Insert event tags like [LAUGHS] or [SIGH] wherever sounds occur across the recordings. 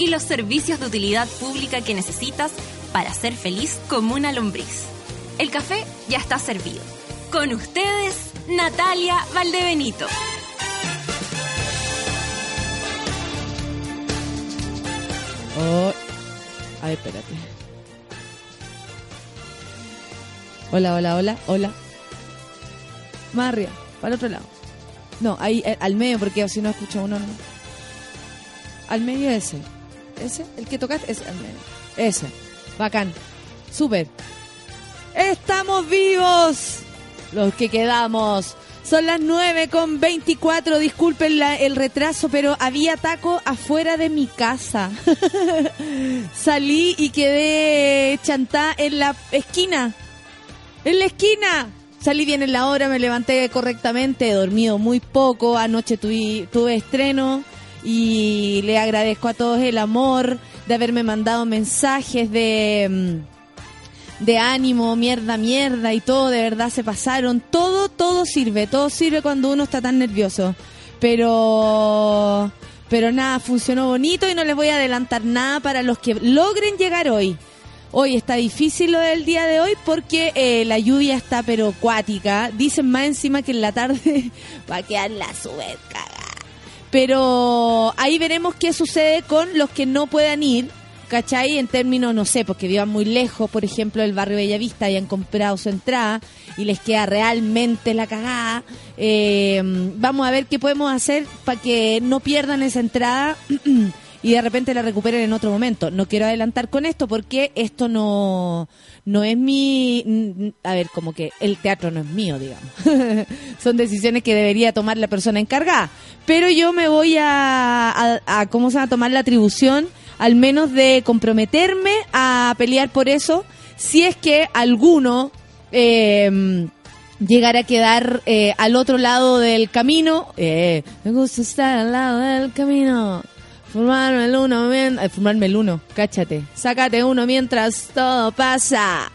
y los servicios de utilidad pública que necesitas para ser feliz como una lombriz. El café ya está servido. Con ustedes, Natalia Valdebenito. Oh. Ay, espérate. Hola, hola, hola, hola. Más para el otro lado. No, ahí, eh, al medio, porque si no escucha uno, no. Al medio ese. Ese, el que tocaste, ese. Ese. Bacán. Súper. ¡Estamos vivos! Los que quedamos. Son las 9 con 24. Disculpen la- el retraso, pero había taco afuera de mi casa. [LAUGHS] Salí y quedé chantada en la esquina. ¡En la esquina! Salí bien en la hora, me levanté correctamente, he dormido muy poco. Anoche tuve, tuve estreno y le agradezco a todos el amor de haberme mandado mensajes de. mm, de ánimo, mierda, mierda y todo, de verdad se pasaron. Todo, todo sirve, todo sirve cuando uno está tan nervioso. Pero, pero nada, funcionó bonito y no les voy a adelantar nada para los que logren llegar hoy. Hoy está difícil lo del día de hoy porque eh, la lluvia está pero cuática. Dicen más encima que en la tarde [LAUGHS] va a quedar la super cagada. Pero ahí veremos qué sucede con los que no puedan ir. ¿Cachai? En términos, no sé, porque vivan muy lejos, por ejemplo, del barrio Bellavista han comprado su entrada y les queda realmente la cagada. Eh, vamos a ver qué podemos hacer para que no pierdan esa entrada [CLEARS THROAT] y de repente la recuperen en otro momento. No quiero adelantar con esto porque esto no, no es mi... A ver, como que el teatro no es mío, digamos. [LAUGHS] Son decisiones que debería tomar la persona encargada. Pero yo me voy a, a, a ¿cómo se va a tomar la atribución? Al menos de comprometerme a pelear por eso, si es que alguno eh, llegara a quedar eh, al otro lado del camino. Eh, me gusta estar al lado del camino. Fumarme el uno, mien- eh, fumarme el uno, cáchate. Sácate uno mientras todo pasa.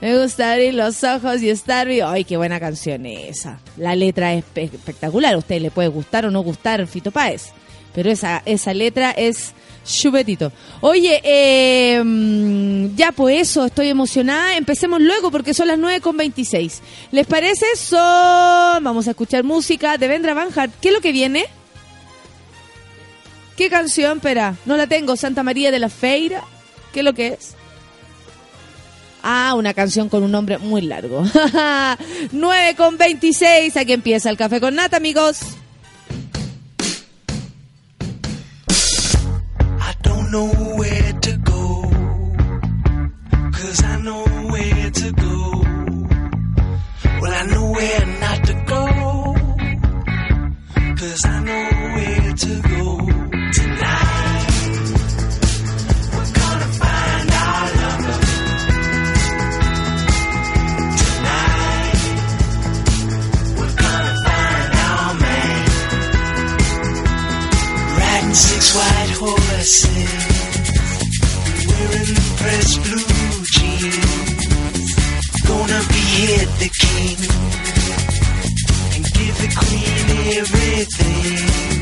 Me gusta abrir los ojos y estar vivo. Ay, qué buena canción esa. La letra es espe- espectacular. A usted le puede gustar o no gustar Fito Páez. Pero esa, esa letra es chupetito. Oye, eh, ya pues eso, estoy emocionada. Empecemos luego porque son las 9 con 26. ¿Les parece? Son... Vamos a escuchar música de Vendra Van Hart. ¿Qué es lo que viene? ¿Qué canción? Espera, no la tengo. Santa María de la Feira. ¿Qué es lo que es? Ah, una canción con un nombre muy largo. [LAUGHS] 9 con 26. Aquí empieza el café con nata, amigos. I don't know where to go. Cause I know where to go. Well, I know where not to go. Cause I know where to go white horses, wearing pressed blue jeans. Gonna behead the king and give the queen everything.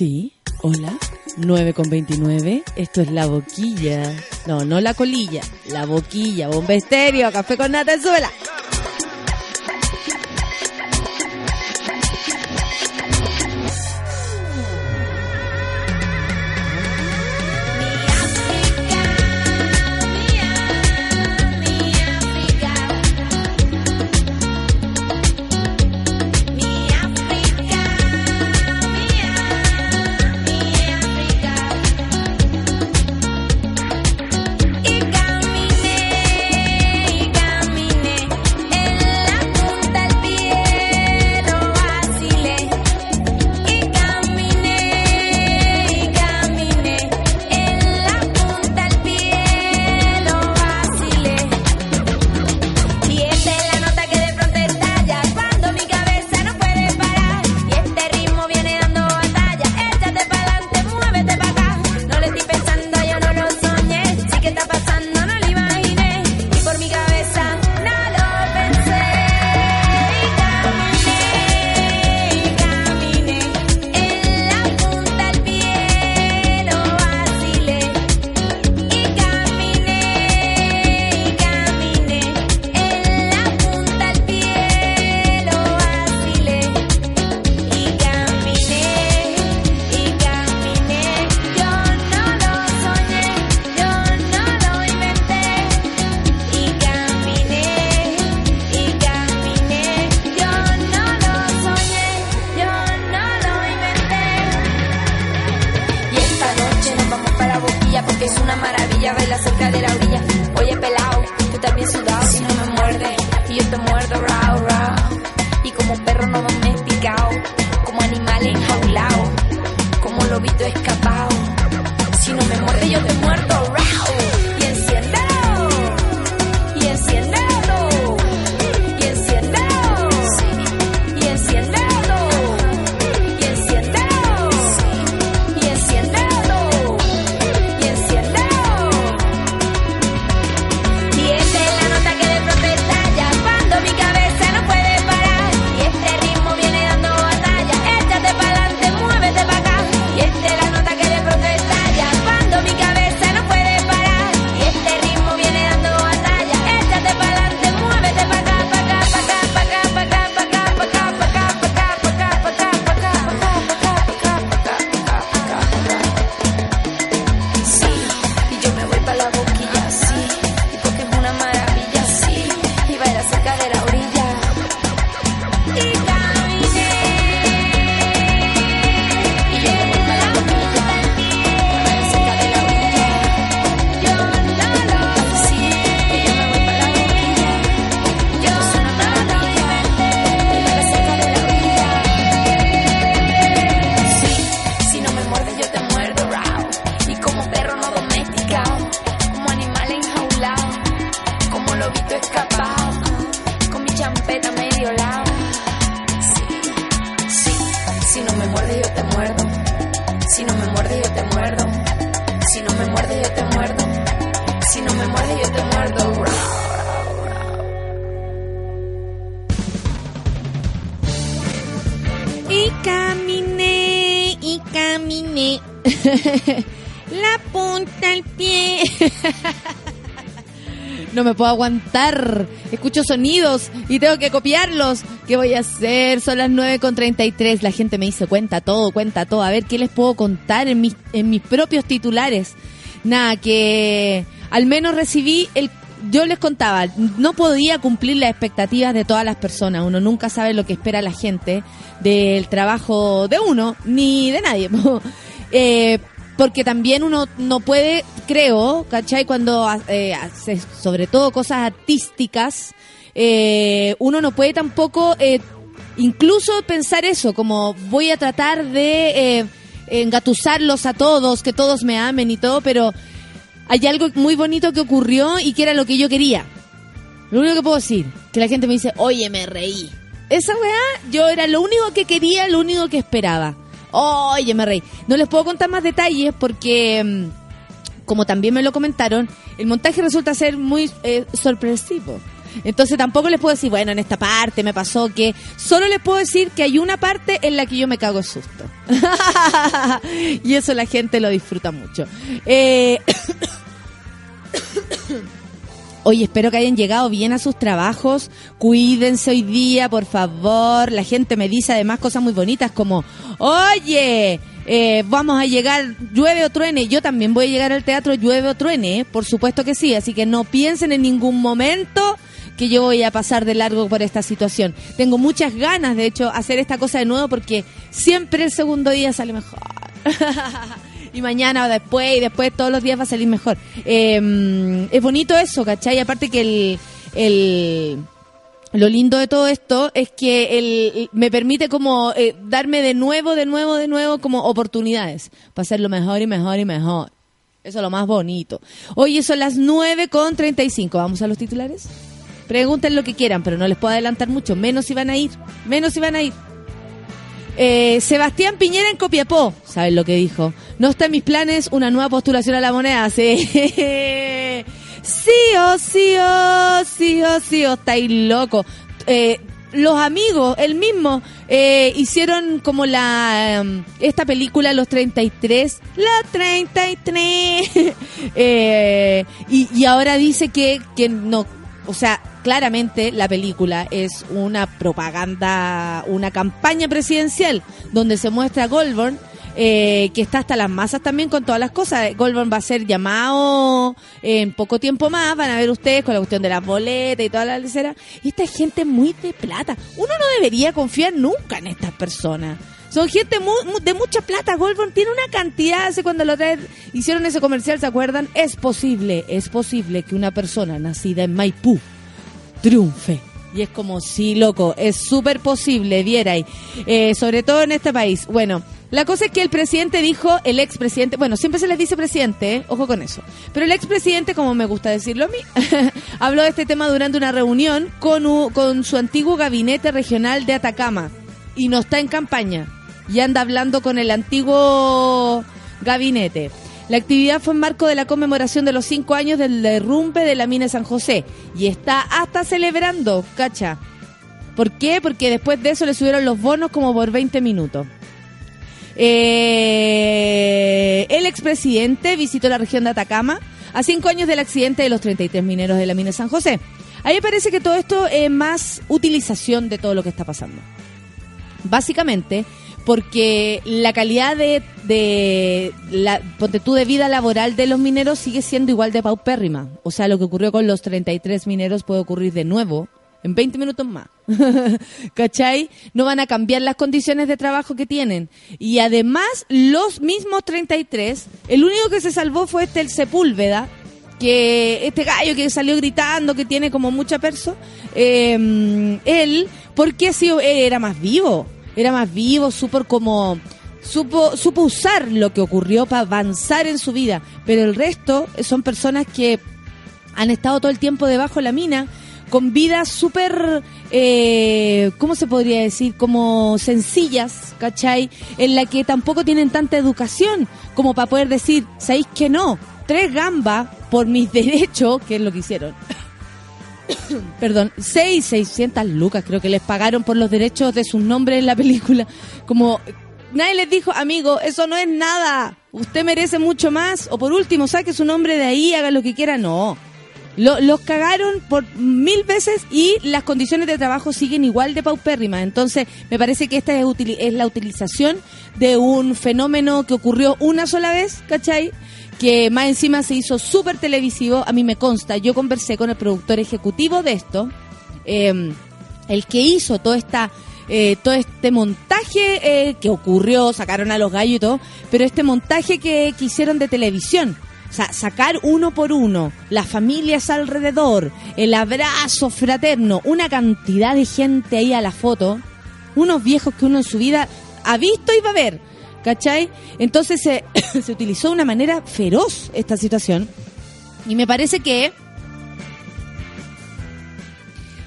Sí, hola, 9 con 29. Esto es la boquilla. No, no la colilla, la boquilla, bomba estéreo, café con nata en suela. Puedo aguantar. Escucho sonidos y tengo que copiarlos. ¿Qué voy a hacer? Son las 9 con 33. La gente me dice, cuenta todo, cuenta todo. A ver, ¿qué les puedo contar en mis, en mis propios titulares? Nada, que al menos recibí el... Yo les contaba, no podía cumplir las expectativas de todas las personas. Uno nunca sabe lo que espera la gente del trabajo de uno, ni de nadie. [LAUGHS] Eh, porque también uno no puede, creo, ¿cachai? Cuando eh, hace sobre todo cosas artísticas, eh, uno no puede tampoco eh, incluso pensar eso, como voy a tratar de eh, engatusarlos a todos, que todos me amen y todo, pero hay algo muy bonito que ocurrió y que era lo que yo quería. Lo único que puedo decir, que la gente me dice, oye, me reí. Esa weá, yo era lo único que quería, lo único que esperaba. Oye, me reí. No les puedo contar más detalles porque, mm, como también me lo comentaron, el montaje resulta ser muy eh, sorpresivo. Entonces tampoco les puedo decir, bueno, en esta parte me pasó que... Solo les puedo decir que hay una parte en la que yo me cago susto. y eso la gente lo disfruta mucho. Eh... Oye, espero que hayan llegado bien a sus trabajos. Cuídense hoy día, por favor. La gente me dice además cosas muy bonitas como, oye, eh, vamos a llegar, llueve o truene. Yo también voy a llegar al teatro, llueve o truene. Por supuesto que sí. Así que no piensen en ningún momento que yo voy a pasar de largo por esta situación. Tengo muchas ganas, de hecho, hacer esta cosa de nuevo porque siempre el segundo día sale mejor. [LAUGHS] y mañana o después y después todos los días va a salir mejor. Eh, es bonito eso, ¿cachai? Aparte que el, el lo lindo de todo esto es que el, me permite como eh, darme de nuevo, de nuevo, de nuevo como oportunidades para hacerlo mejor y mejor y mejor. Eso es lo más bonito. Oye, son las 9 con 35. ¿Vamos a los titulares? Pregunten lo que quieran, pero no les puedo adelantar mucho. Menos si van a ir. Menos si van a ir. Eh, Sebastián Piñera en Copiapó, ¿saben lo que dijo? No está en mis planes una nueva postulación a la moneda. Sí, [LAUGHS] sí o sí o sí o sí o estáis loco. Eh, los amigos, el mismo, eh, hicieron como la um, esta película Los 33, la 33, [LAUGHS] eh, y, y ahora dice que, que no, o sea, claramente la película es una propaganda, una campaña presidencial donde se muestra a Goldberg eh, que está hasta las masas también con todas las cosas. Goldberg va a ser llamado en poco tiempo más, van a ver ustedes con la cuestión de las boletas y toda la lecera. Y esta es gente muy de plata. Uno no debería confiar nunca en estas personas. Son gente mu- de mucha plata. Goldberg tiene una cantidad. Hace cuando lo trae- hicieron ese comercial, ¿se acuerdan? Es posible, es posible que una persona nacida en Maipú triunfe. Y es como, sí, loco, es súper posible, vierais. Eh, sobre todo en este país. Bueno, la cosa es que el presidente dijo, el expresidente, bueno, siempre se les dice presidente, ¿eh? ojo con eso. Pero el expresidente, como me gusta decirlo a mí, [LAUGHS] habló de este tema durante una reunión con, u- con su antiguo gabinete regional de Atacama. Y no está en campaña. Y anda hablando con el antiguo gabinete. La actividad fue en marco de la conmemoración de los cinco años del derrumbe de la mina San José. Y está hasta celebrando, cacha. ¿Por qué? Porque después de eso le subieron los bonos como por 20 minutos. Eh, el expresidente visitó la región de Atacama a cinco años del accidente de los 33 mineros de la mina San José. A mí me parece que todo esto es más utilización de todo lo que está pasando. Básicamente porque la calidad de, la ponte tú, de vida laboral de los mineros sigue siendo igual de paupérrima. O sea, lo que ocurrió con los 33 mineros puede ocurrir de nuevo en 20 minutos más. [LAUGHS] ¿Cachai? No van a cambiar las condiciones de trabajo que tienen. Y además, los mismos 33, el único que se salvó fue este el Sepúlveda, que este gallo que salió gritando, que tiene como mucha perso, eh, él, porque él era más vivo, era más vivo, súper como, supo, supo usar lo que ocurrió para avanzar en su vida, pero el resto son personas que han estado todo el tiempo debajo de la mina, con vidas súper, eh, ¿cómo se podría decir? Como sencillas, ¿cachai? En la que tampoco tienen tanta educación como para poder decir, ¿sabéis que no? Tres gambas por mis [LAUGHS] derechos, que es lo que hicieron. [COUGHS] Perdón, seis, seiscientas lucas creo que les pagaron por los derechos de sus nombres en la película. Como nadie les dijo, amigo, eso no es nada. Usted merece mucho más. O por último, saque su nombre de ahí, haga lo que quiera. No. Lo- los cagaron por mil veces y las condiciones de trabajo siguen igual de paupérrimas. Entonces, me parece que esta es, utili- es la utilización de un fenómeno que ocurrió una sola vez, ¿cachai? Que más encima se hizo súper televisivo. A mí me consta, yo conversé con el productor ejecutivo de esto, eh, el que hizo toda esta... eh, todo este montaje eh, que ocurrió, sacaron a los gallos y todo, pero este montaje que, que hicieron de televisión, o sea, sacar uno por uno, las familias alrededor, el abrazo fraterno, una cantidad de gente ahí a la foto, unos viejos que uno en su vida ha visto y va a ver, ¿cachai? Entonces se, [COUGHS] se utilizó de una manera feroz esta situación. Y me parece que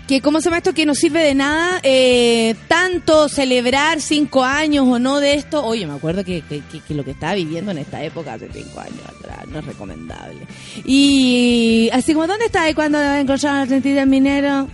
que cómo se llama esto que no sirve de nada eh, tanto celebrar cinco años o no de esto. Oye me acuerdo que, lo que estaba viviendo en esta época hace cinco años atrás no es recomendable. Y así como dónde está y cuándo encontraron al 33 minero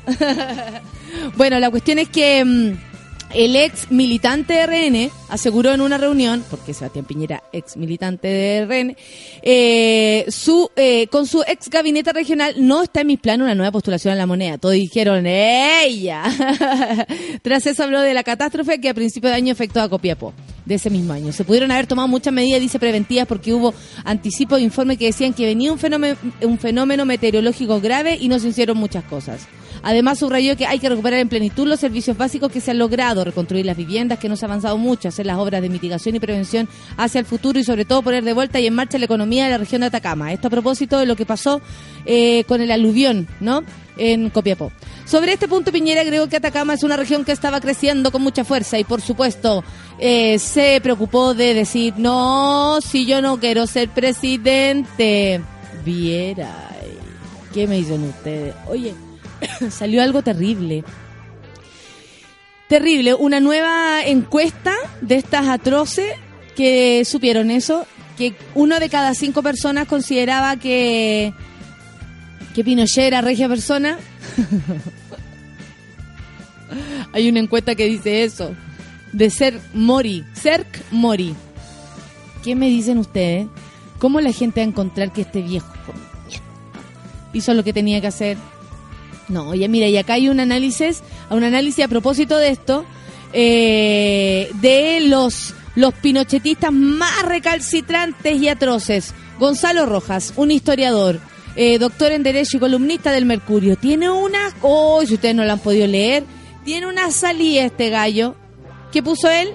[LAUGHS] bueno la cuestión es que mm, el ex militante de RN aseguró en una reunión, porque Sebastián Piñera, ex militante de RN, eh, su, eh, con su ex gabinete regional no está en mis planes una nueva postulación a la moneda. Todos dijeron, ¡ella! [LAUGHS] Tras eso habló de la catástrofe que a principio de año afectó a Copiapó, de ese mismo año. Se pudieron haber tomado muchas medidas, dice, preventivas porque hubo anticipos de informes que decían que venía un fenómeno, un fenómeno meteorológico grave y no se hicieron muchas cosas. Además, subrayó que hay que recuperar en plenitud los servicios básicos que se han logrado, reconstruir las viviendas, que no se ha avanzado mucho, hacer las obras de mitigación y prevención hacia el futuro y, sobre todo, poner de vuelta y en marcha la economía de la región de Atacama. Esto a propósito de lo que pasó eh, con el aluvión, ¿no? En Copiapó. Sobre este punto, Piñera creo que Atacama es una región que estaba creciendo con mucha fuerza y, por supuesto, eh, se preocupó de decir, no, si yo no quiero ser presidente. Viera, ¿qué me dicen ustedes? Oye, [COUGHS] salió algo terrible. Terrible, una nueva encuesta de estas atroces que supieron eso, que uno de cada cinco personas consideraba que, que Pinochet era regia persona. [LAUGHS] Hay una encuesta que dice eso, de ser Mori, Cerc Mori. ¿Qué me dicen ustedes? ¿Cómo la gente va a encontrar que este viejo hizo lo que tenía que hacer? No, oye, mira, y acá hay un análisis, un análisis a propósito de esto, eh, de los, los pinochetistas más recalcitrantes y atroces. Gonzalo Rojas, un historiador, eh, doctor en Derecho y columnista del Mercurio. Tiene una, oh, si ustedes no lo han podido leer, tiene una salida este gallo. ¿Qué puso él?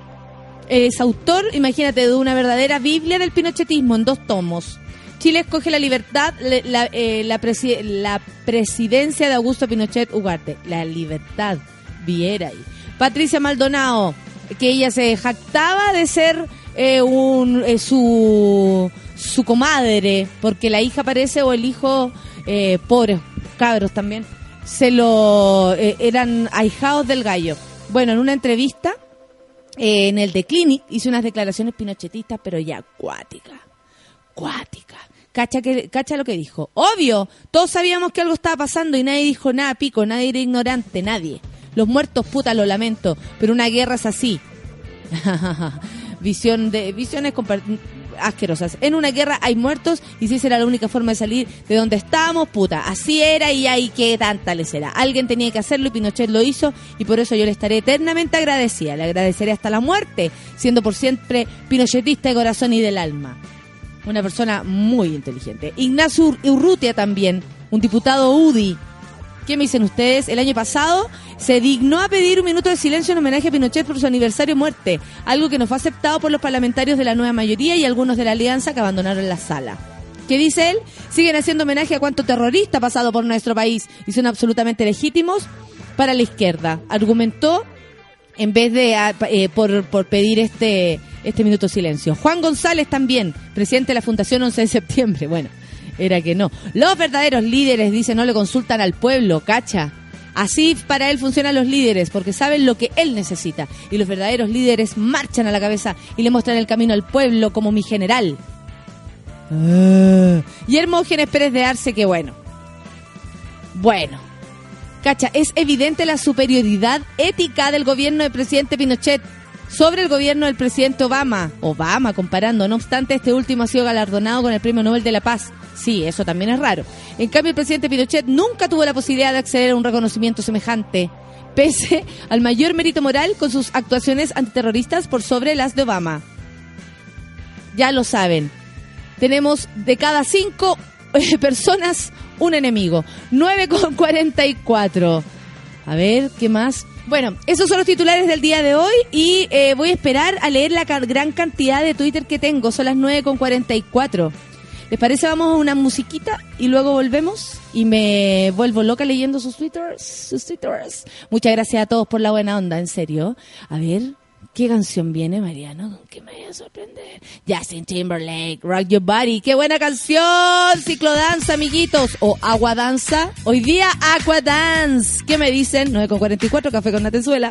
Es autor, imagínate, de una verdadera Biblia del pinochetismo en dos tomos. Chile escoge la libertad, la, eh, la, presi- la presidencia de Augusto Pinochet Ugarte. La libertad, viera. Patricia Maldonado, que ella se jactaba de ser eh, un, eh, su, su comadre, porque la hija parece, o el hijo, eh, pobres cabros también, se lo eh, eran ahijados del gallo. Bueno, en una entrevista eh, en el The Clinic hizo unas declaraciones pinochetistas, pero ya cuáticas cuática. Cacha, que, cacha lo que dijo. Obvio, todos sabíamos que algo estaba pasando y nadie dijo nada, pico, nadie era ignorante, nadie. Los muertos, puta, lo lamento, pero una guerra es así. [LAUGHS] Visión de, visiones asquerosas. En una guerra hay muertos y si esa era la única forma de salir de donde estábamos, puta. Así era y ahí qué tanta le será. Alguien tenía que hacerlo y Pinochet lo hizo y por eso yo le estaré eternamente agradecida. Le agradeceré hasta la muerte, siendo por siempre pinochetista de corazón y del alma una persona muy inteligente. Ignacio Ur- Urrutia también, un diputado UDI. ¿Qué me dicen ustedes? El año pasado se dignó a pedir un minuto de silencio en homenaje a Pinochet por su aniversario muerte, algo que no fue aceptado por los parlamentarios de la nueva mayoría y algunos de la alianza que abandonaron la sala. ¿Qué dice él? Siguen haciendo homenaje a cuánto terrorista ha pasado por nuestro país y son absolutamente legítimos para la izquierda. Argumentó en vez de ah, eh, por, por pedir este este minuto de silencio. Juan González también, presidente de la Fundación 11 de septiembre. Bueno, era que no. Los verdaderos líderes, dice, no le consultan al pueblo, cacha. Así para él funcionan los líderes, porque saben lo que él necesita. Y los verdaderos líderes marchan a la cabeza y le muestran el camino al pueblo como mi general. Ah. Y Hermógenes Pérez de Arce, que bueno. Bueno, Cacha, es evidente la superioridad ética del gobierno del presidente Pinochet sobre el gobierno del presidente Obama. Obama, comparando. No obstante, este último ha sido galardonado con el Premio Nobel de la Paz. Sí, eso también es raro. En cambio, el presidente Pinochet nunca tuvo la posibilidad de acceder a un reconocimiento semejante, pese [LAUGHS] al mayor mérito moral con sus actuaciones antiterroristas por sobre las de Obama. Ya lo saben. Tenemos de cada cinco eh, [LAUGHS] personas un enemigo. 9 con 44. A ver, ¿qué más? Bueno, esos son los titulares del día de hoy y eh, voy a esperar a leer la gran cantidad de Twitter que tengo. Son las 9 con 44. ¿Les parece? Vamos a una musiquita y luego volvemos y me vuelvo loca leyendo sus twitters, sus twitters. Muchas gracias a todos por la buena onda, en serio. A ver, ¿qué canción viene, Mariano? ¿Con qué me voy a sorprender? Justin Timberlake, Rock Your Body. ¡Qué buena canción! Ciclodanza, amiguitos. O Agua Danza. Hoy día Aqua Dance. ¿Qué me dicen? 9 con 44, café con Natenzuela.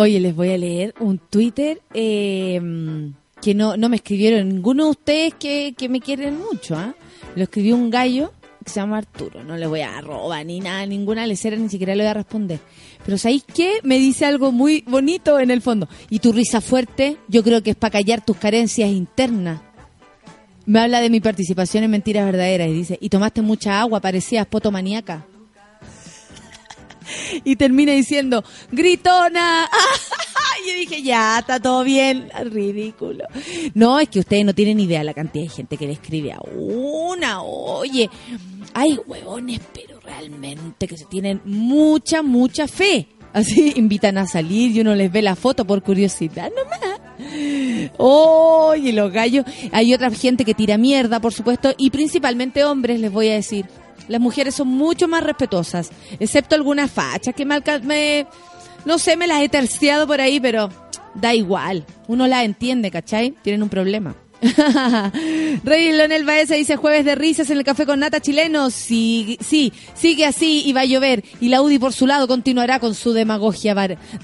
Oye, les voy a leer un Twitter eh, que no, no me escribieron ninguno de ustedes que, que me quieren mucho. ¿ah? Lo escribió un gallo que se llama Arturo. No le voy a robar ni nada, ninguna lecera, ni siquiera le voy a responder. Pero ¿sabéis qué? Me dice algo muy bonito en el fondo. Y tu risa fuerte, yo creo que es para callar tus carencias internas. Me habla de mi participación en Mentiras Verdaderas y dice, y tomaste mucha agua, parecías potomaníaca. Y termina diciendo, gritona. [LAUGHS] Y yo dije, ya, está todo bien. Ridículo. No, es que ustedes no tienen idea la cantidad de gente que le escribe a una. Oye, hay huevones, pero realmente que se tienen mucha, mucha fe. Así invitan a salir y uno les ve la foto por curiosidad nomás. Oye, los gallos. Hay otra gente que tira mierda, por supuesto, y principalmente hombres, les voy a decir. Las mujeres son mucho más respetuosas, excepto algunas fachas que me, alca- me no sé, me las he terciado por ahí, pero da igual. Uno las entiende, ¿cachai? Tienen un problema. [LAUGHS] Rey Leonel Baeza dice jueves de risas en el café con nata chileno. Sí, sí, sigue así y va a llover. Y la UDI por su lado continuará con su demagogia,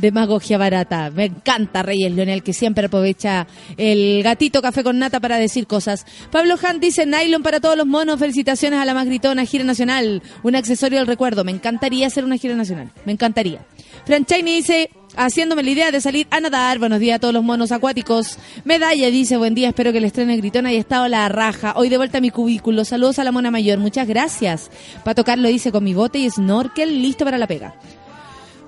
demagogia barata. Me encanta Reyes Leonel que siempre aprovecha el gatito café con nata para decir cosas. Pablo Hunt dice nylon para todos los monos. Felicitaciones a la más gritona gira nacional. Un accesorio del recuerdo. Me encantaría hacer una gira nacional. Me encantaría. Franchaini dice, haciéndome la idea de salir a nadar. Buenos días a todos los monos acuáticos. Medalla dice, buen día, espero que el estreno de Gritona haya estado la raja. Hoy de vuelta a mi cubículo. Saludos a la mona mayor, muchas gracias. Para tocarlo hice con mi bote y snorkel, listo para la pega.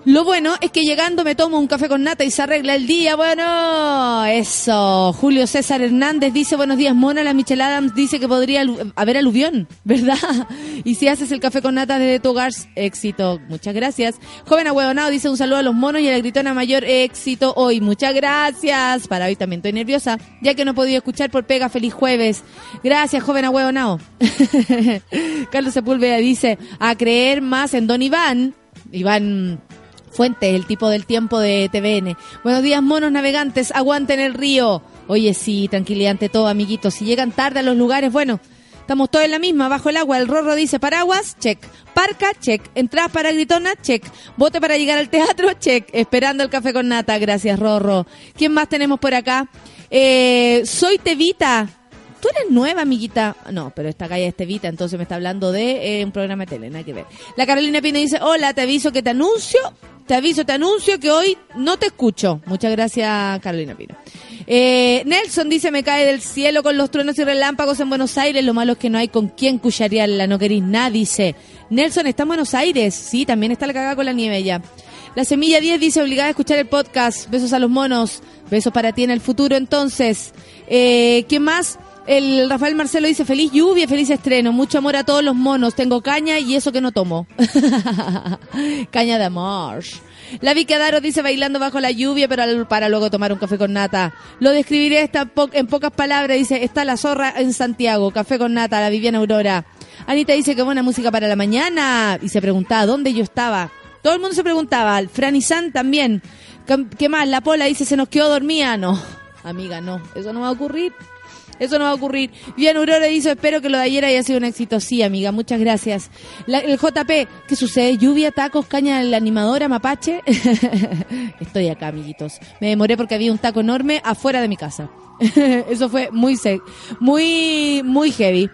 Lo bueno es que llegando me tomo un café con nata y se arregla el día. Bueno, eso. Julio César Hernández dice buenos días, Mona. La Michelle Adams dice que podría haber aluvión, [LAUGHS] ¿verdad? Y si haces el café con nata desde tu hogar, éxito. Muchas gracias. Joven Ahueonado dice un saludo a los monos y a la gritona mayor, éxito hoy. Muchas gracias. Para hoy también estoy nerviosa, ya que no he podido escuchar por pega. Feliz jueves. Gracias, joven Ahueonado. [LAUGHS] Carlos Sepúlveda dice, a creer más en Don Iván. Iván Fuentes, el tipo del tiempo de TVN. Buenos días, monos navegantes, aguanten el río. Oye, sí, tranquilidad ante todo, amiguitos. Si llegan tarde a los lugares, bueno, estamos todos en la misma, bajo el agua. El Rorro dice paraguas, check. Parca, check. Entradas para gritona, check. Bote para llegar al teatro, [LAUGHS] check. Esperando el café con nata, gracias, Rorro. ¿Quién más tenemos por acá? Eh, soy Tevita. Tú eres nueva, amiguita. No, pero esta calle es Tevita, entonces me está hablando de eh, un programa de tele, nada que ver. La Carolina Pino dice, hola, te aviso que te anuncio, te aviso, te anuncio que hoy no te escucho. Muchas gracias, Carolina Pino. Eh, Nelson dice, me cae del cielo con los truenos y relámpagos en Buenos Aires, lo malo es que no hay con quién cucharearla, no queréis nada, dice. Nelson, ¿está en Buenos Aires? Sí, también está la cagada con la nieve ya. La Semilla 10 dice obligada a escuchar el podcast. Besos a los monos. Besos para ti en el futuro entonces. Eh, ¿Qué más? El Rafael Marcelo dice feliz lluvia, feliz estreno. Mucho amor a todos los monos. Tengo caña y eso que no tomo. [LAUGHS] caña de amor. La Vicky Adaro dice bailando bajo la lluvia, pero para luego tomar un café con nata. Lo describiré en pocas palabras. Dice, está la zorra en Santiago. Café con nata, la Viviana Aurora. Anita dice que buena música para la mañana. Y se preguntaba dónde yo estaba. Todo el mundo se preguntaba. Fran y San también. ¿Qué- ¿Qué más? La Pola dice, se nos quedó dormida. No, amiga, no. Eso no va a ocurrir. Eso no va a ocurrir. Bien, Aurora dice, espero que lo de ayer haya sido un éxito. Sí, amiga, muchas gracias. La- el JP, ¿qué sucede? ¿Lluvia, tacos, caña la animadora, mapache? [LAUGHS] Estoy acá, amiguitos. Me demoré porque había un taco enorme afuera de mi casa. [LAUGHS] Eso fue muy sec, muy, muy heavy.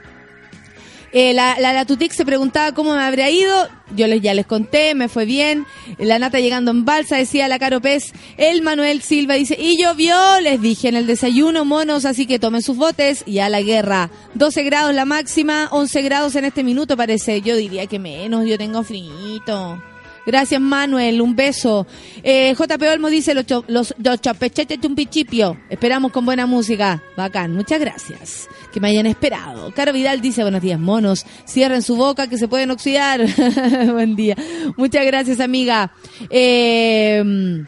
Eh, la, la, la Tutic se preguntaba cómo me habría ido. Yo les, ya les conté, me fue bien. La Nata llegando en balsa, decía la Caro Pez. El Manuel Silva dice, y llovió, les dije en el desayuno, monos, así que tomen sus botes y a la guerra. 12 grados la máxima, 11 grados en este minuto parece. Yo diría que menos, yo tengo frito. Gracias, Manuel. Un beso. Eh, JP Olmo dice los, cho- los, los chapechetes chumpichipio. Esperamos con buena música. Bacán. Muchas gracias. Que me hayan esperado. Caro Vidal dice buenos días, monos. Cierren su boca que se pueden oxidar. [LAUGHS] Buen día. Muchas gracias, amiga. Eh,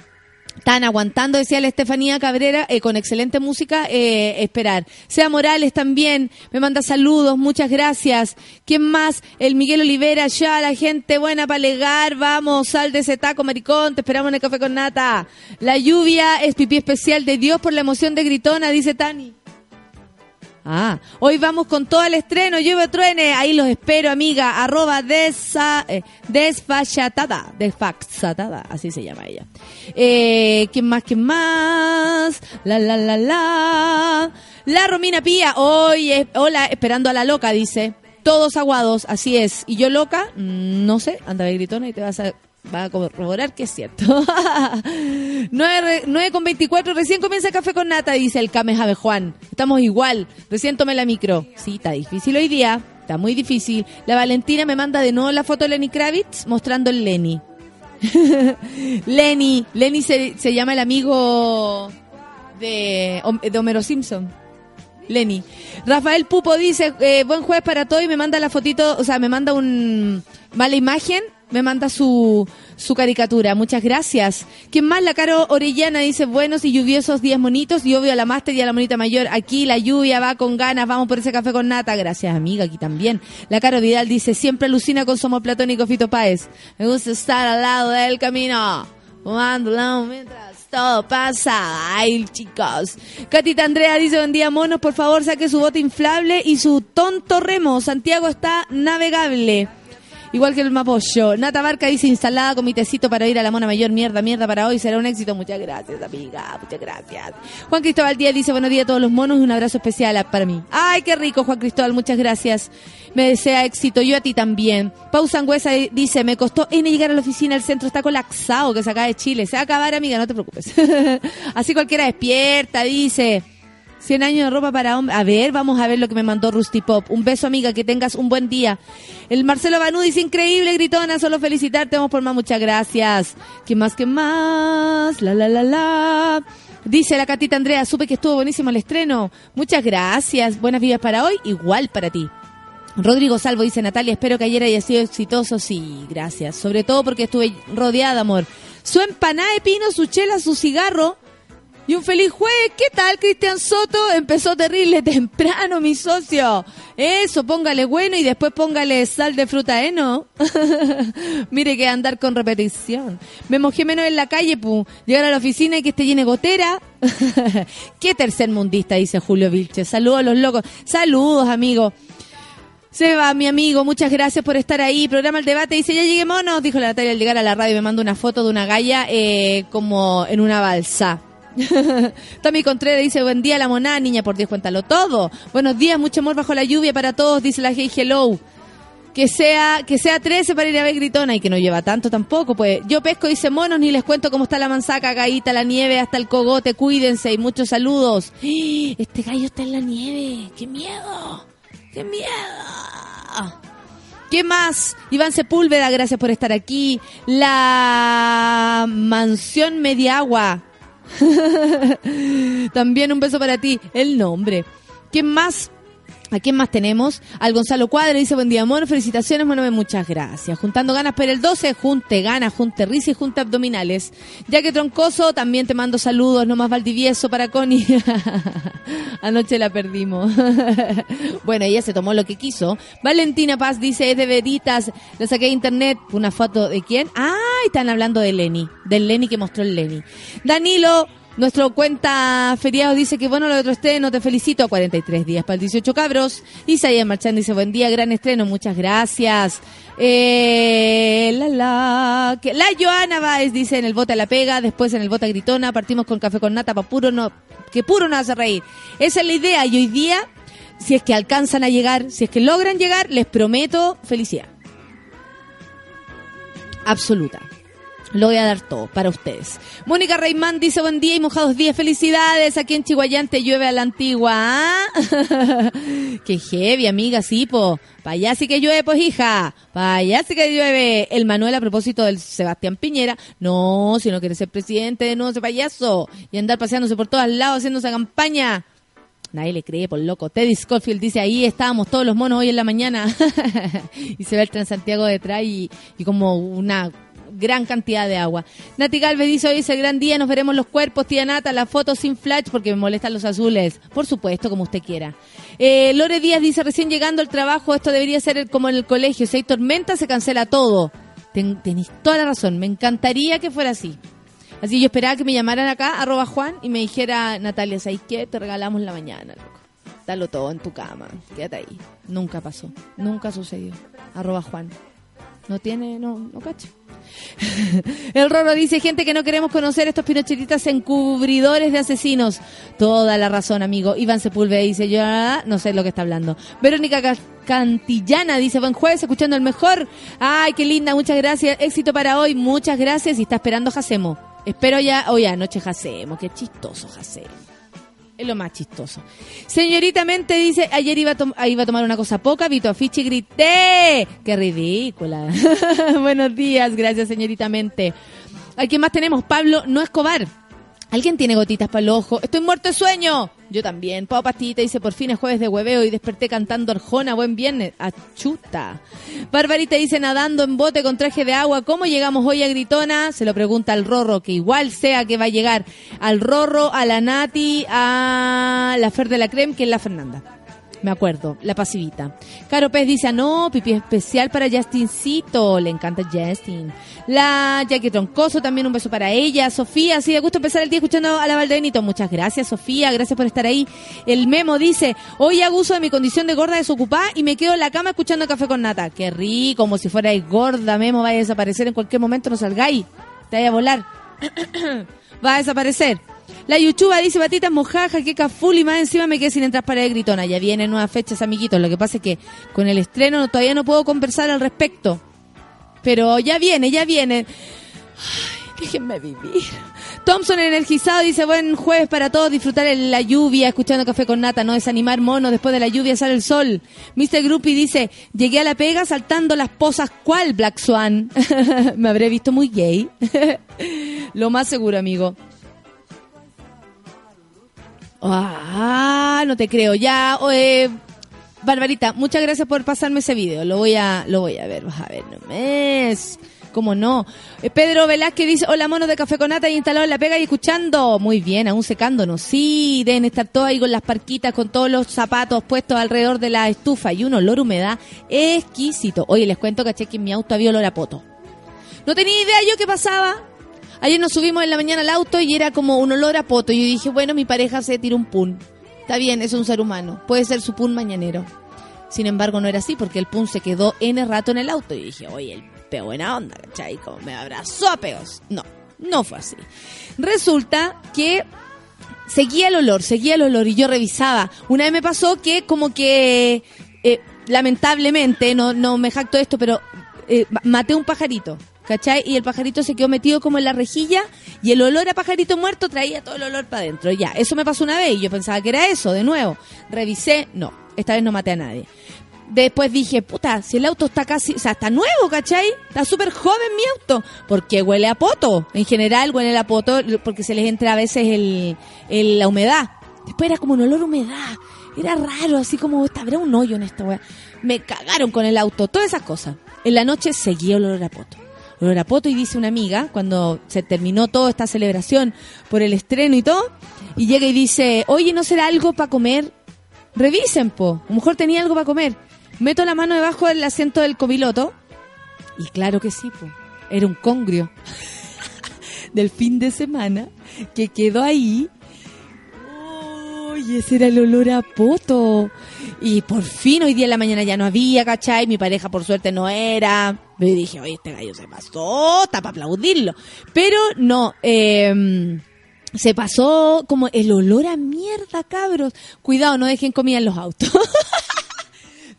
están aguantando, decía la Estefanía Cabrera, eh, con excelente música, eh, esperar. Sea Morales también, me manda saludos, muchas gracias. ¿Quién más? El Miguel Olivera, ya, la gente buena para legar, vamos, sal de ese taco, maricón, te esperamos en el café con nata. La lluvia es pipí especial de Dios por la emoción de Gritona, dice Tani. Ah, hoy vamos con todo el estreno, llueve truene, ahí los espero, amiga, arroba desa, eh, desfachatada, desfaxatada, así se llama ella. Eh, ¿quién más, quién más? La, la, la, la. La Romina Pía, hoy, eh, hola, esperando a la loca, dice. Todos aguados, así es. ¿Y yo loca? Mm, No sé, anda ver gritona y te vas a, va a corroborar que es cierto. [LAUGHS] 9, 9 con 24, recién comienza Café con Nata, dice el Kamehame Juan. Estamos igual, recién tomé la micro. Sí, está difícil hoy día, está muy difícil. La Valentina me manda de nuevo la foto de Lenny Kravitz mostrando el Lenny. [LAUGHS] Lenny, Lenny se, se llama el amigo de, de Homero Simpson. Lenny. Rafael Pupo dice, eh, buen jueves para todo y me manda la fotito, o sea, me manda un mala imagen, me manda su, su caricatura. Muchas gracias. ¿Quién más? La Caro Orellana dice, buenos y lluviosos días bonitos y obvio a la máster y a la monita mayor. Aquí la lluvia va con ganas, vamos por ese café con nata. Gracias, amiga, aquí también. La Caro Vidal dice, siempre alucina con su amor platónico Fito Páez. Me gusta estar al lado del camino. Fumando mientras todo pasa. Ay, chicos. Catita Andrea dice, buen día, monos, por favor, saque su bote inflable y su tonto remo. Santiago está navegable. Igual que el Mapocho. Nata Barca dice, instalada con mi tecito para ir a la Mona Mayor. Mierda, mierda para hoy. Será un éxito. Muchas gracias, amiga. Muchas gracias. Juan Cristóbal Díaz dice, buenos días a todos los monos y un abrazo especial para mí. Ay, qué rico, Juan Cristóbal. Muchas gracias. Me desea éxito. Yo a ti también. Pau Sangüesa dice, me costó N llegar a la oficina. El centro está colapsado, que se acaba de Chile. Se va a acabar, amiga, no te preocupes. [LAUGHS] Así cualquiera despierta, dice. 100 años de ropa para hombre. A ver, vamos a ver lo que me mandó Rusty Pop. Un beso, amiga, que tengas un buen día. El Marcelo Banú dice, increíble, gritona, solo felicitarte, vamos por más, muchas gracias. ¿Qué más, qué más? La, la, la, la. Dice la Catita Andrea, supe que estuvo buenísimo el estreno. Muchas gracias. Buenas vidas para hoy, igual para ti. Rodrigo Salvo dice, Natalia, espero que ayer haya sido exitoso. Sí, gracias. Sobre todo porque estuve rodeada, amor. Su empanada de pino, su chela, su cigarro. Y un feliz jueves. ¿Qué tal, Cristian Soto? Empezó terrible temprano, mi socio. Eso, póngale bueno y después póngale sal de fruta, ¿eh? ¿No? [LAUGHS] Mire que andar con repetición. Me mojé menos en la calle, pu. Llegar a la oficina y que esté llena de gotera. [LAUGHS] Qué tercer mundista, dice Julio Vilche. Saludos a los locos. Saludos, amigo. Se va, mi amigo, muchas gracias por estar ahí. Programa el debate, dice, ya llegué monos, dijo la Natalia al llegar a la radio, me manda una foto de una galla eh, como en una balsa. [LAUGHS] Tommy Contreras dice, buen día la monada, niña, por Dios, cuéntalo todo. Buenos días, mucho amor bajo la lluvia para todos, dice la Hey Hello. Que sea, que sea 13 para ir a ver gritona y que no lleva tanto tampoco, pues. Yo pesco, dice monos, ni les cuento cómo está la manzaca, gaita, la nieve, hasta el cogote, cuídense y muchos saludos. [GASPS] Este gallo está en la nieve, qué miedo, qué miedo. ¿Qué más? Iván Sepúlveda, gracias por estar aquí. La mansión Mediagua. [LAUGHS] También un beso para ti. El nombre. ¿Quién más? ¿A quién más tenemos? Al Gonzalo Cuadra dice buen día, amor, felicitaciones, bueno, muchas gracias. Juntando ganas para el 12, junte ganas, junte risa y junte abdominales. Ya que Troncoso, también te mando saludos, nomás Valdivieso para Connie. [LAUGHS] Anoche la perdimos. [LAUGHS] bueno, ella se tomó lo que quiso. Valentina Paz dice, es de veritas, la saqué de internet. ¿Una foto de quién? Ah, están hablando de Lenny, del Lenny que mostró el Lenny. Danilo nuestro cuenta feriado dice que bueno lo de otro estreno, te felicito. 43 días para el 18 cabros. Isaías Marchand dice buen día, gran estreno, muchas gracias. Eh, la la, que, la Joana Baez dice en el bote a la pega, después en el bote a gritona, partimos con café con nata para puro no, que puro nos hace reír. Esa es la idea y hoy día si es que alcanzan a llegar, si es que logran llegar, les prometo felicidad. Absoluta. Lo voy a dar todo para ustedes. Mónica Reimán dice buen día y mojados días. Felicidades. Aquí en Chihuayante llueve a la antigua. ¿ah? [LAUGHS] Qué heavy, amiga, sí, po. Pa' allá sí que llueve, pues, hija. Pa' allá sí que llueve. El Manuel a propósito del Sebastián Piñera. No, si no quiere ser presidente de nuevo ese payaso. Y andar paseándose por todos lados haciendo esa campaña. Nadie le cree, por loco. Teddy Schofield dice, ahí estábamos todos los monos hoy en la mañana. [LAUGHS] y se ve el Transantiago detrás y como una gran cantidad de agua. Nati Galvez dice, hoy es el gran día, nos veremos los cuerpos, tía Nata, la foto sin flash porque me molestan los azules. Por supuesto, como usted quiera. Eh, Lore Díaz dice, recién llegando al trabajo, esto debería ser como en el colegio. Si hay tormenta, se cancela todo. Ten- tenéis toda la razón, me encantaría que fuera así. Así yo esperaba que me llamaran acá, arroba Juan, y me dijera, Natalia, ¿sabes qué? Te regalamos la mañana, loco. Dalo todo en tu cama. Quédate ahí. Nunca pasó. Nunca sucedió. Arroba Juan. No tiene, no, no cacho. [LAUGHS] El Roro dice, gente que no queremos conocer estos pinochetitas encubridores de asesinos. Toda la razón, amigo. Iván Sepúlveda dice, yo no sé lo que está hablando. Verónica Ca- Cantillana dice, buen jueves, escuchando el mejor. Ay, qué linda, muchas gracias. Éxito para hoy, muchas gracias. Y está esperando Jacemo. Espero ya, hoy anoche Jacemo. Qué chistoso Jacemo. Es lo más chistoso. Señorita Mente dice, ayer iba a, iba a tomar una cosa poca, vi tu afiche y grité. ¡Qué ridícula! [LAUGHS] Buenos días, gracias señorita Mente. ¿A quién más tenemos? Pablo No Escobar. ¿Alguien tiene gotitas para el ojo? Estoy muerto de sueño. Yo también. Pau Pastillita dice, por fin es jueves de hueveo y desperté cantando Arjona. Buen viernes. Achuta. Barbarita dice, nadando en bote con traje de agua. ¿Cómo llegamos hoy a Gritona? Se lo pregunta al Rorro, que igual sea que va a llegar al Rorro, a la Nati, a la Fer de la Creme, que es la Fernanda. Me acuerdo, la pasivita. Caro Pez dice, ah, no, pipi especial para Justincito. Le encanta Justin. La Jackie Troncoso, también un beso para ella. Sofía, sí, de gusto empezar el día escuchando a la Valdenito. Muchas gracias, Sofía. Gracias por estar ahí. El Memo dice, hoy hago de mi condición de gorda desocupada y me quedo en la cama escuchando café con nata. Qué rico, como si fuerais gorda, Memo. Vaya a desaparecer en cualquier momento, no salgáis. Te vaya a volar. [COUGHS] Va a desaparecer. La Yuchuba dice, patitas mojaja, que caful y más encima me quedé sin entrar para el gritona. Ya vienen nuevas fechas, amiguitos. Lo que pasa es que con el estreno no- todavía no puedo conversar al respecto. Pero ya viene, ya viene. Ay, déjenme vivir. Thompson energizado dice, buen jueves para todos, disfrutar en la lluvia, escuchando café con nata, no desanimar monos, después de la lluvia sale el sol. Mr. Groupie dice, llegué a la pega saltando las posas, ¿cuál Black Swan? [LAUGHS] Me habré visto muy gay. [LAUGHS] Lo más seguro, amigo. Ah, no te creo. Ya, Barbarita, muchas gracias por pasarme ese video. Lo voy a, lo voy a ver. Vas a ver, no mes. ¿Cómo no? Eh, Pedro Velázquez dice, hola monos de Café con Nata y instalado en la pega y escuchando. Muy bien, aún secándonos. Sí, deben estar todos ahí con las parquitas, con todos los zapatos puestos alrededor de la estufa y un olor humedad exquisito. Oye, les cuento, caché que en mi auto había olor a poto. No tenía idea yo qué pasaba. Ayer nos subimos en la mañana al auto y era como un olor a poto. Y yo dije, bueno, mi pareja se tira un pun. Está bien, es un ser humano. Puede ser su pun mañanero. Sin embargo, no era así porque el pun se quedó N rato en el auto. Y dije, oye, el peo buena onda, ¿cachai? Como me abrazó a peos. No, no fue así. Resulta que seguía el olor, seguía el olor y yo revisaba. Una vez me pasó que como que, eh, lamentablemente, no, no me jacto esto, pero eh, ma- maté un pajarito. ¿Cachai? Y el pajarito se quedó metido como en la rejilla y el olor a pajarito muerto traía todo el olor para adentro. Ya, eso me pasó una vez y yo pensaba que era eso, de nuevo. Revisé, no, esta vez no maté a nadie. Después dije, puta, si el auto está casi, o sea, está nuevo, ¿cachai? Está súper joven mi auto. Porque huele a poto. En general huele a poto porque se les entra a veces el, el- la humedad. Después era como un olor a humedad. Era raro, así como, habrá un hoyo en esta weá. Me cagaron con el auto, todas esas cosas. En la noche seguía olor a poto. Poto y dice una amiga, cuando se terminó toda esta celebración por el estreno y todo, y llega y dice, oye, ¿no será algo para comer? Revisen, po. A lo mejor tenía algo para comer. Meto la mano debajo del asiento del copiloto. Y claro que sí, po. Era un congrio [LAUGHS] del fin de semana que quedó ahí. Uy, ese era el olor a poto. Y por fin hoy día en la mañana ya no había, ¿cachai? Mi pareja por suerte no era. Me dije, oye, este gallo se pasó, está para aplaudirlo. Pero no, eh, Se pasó como el olor a mierda, cabros. Cuidado, no dejen comida en los autos. [LAUGHS]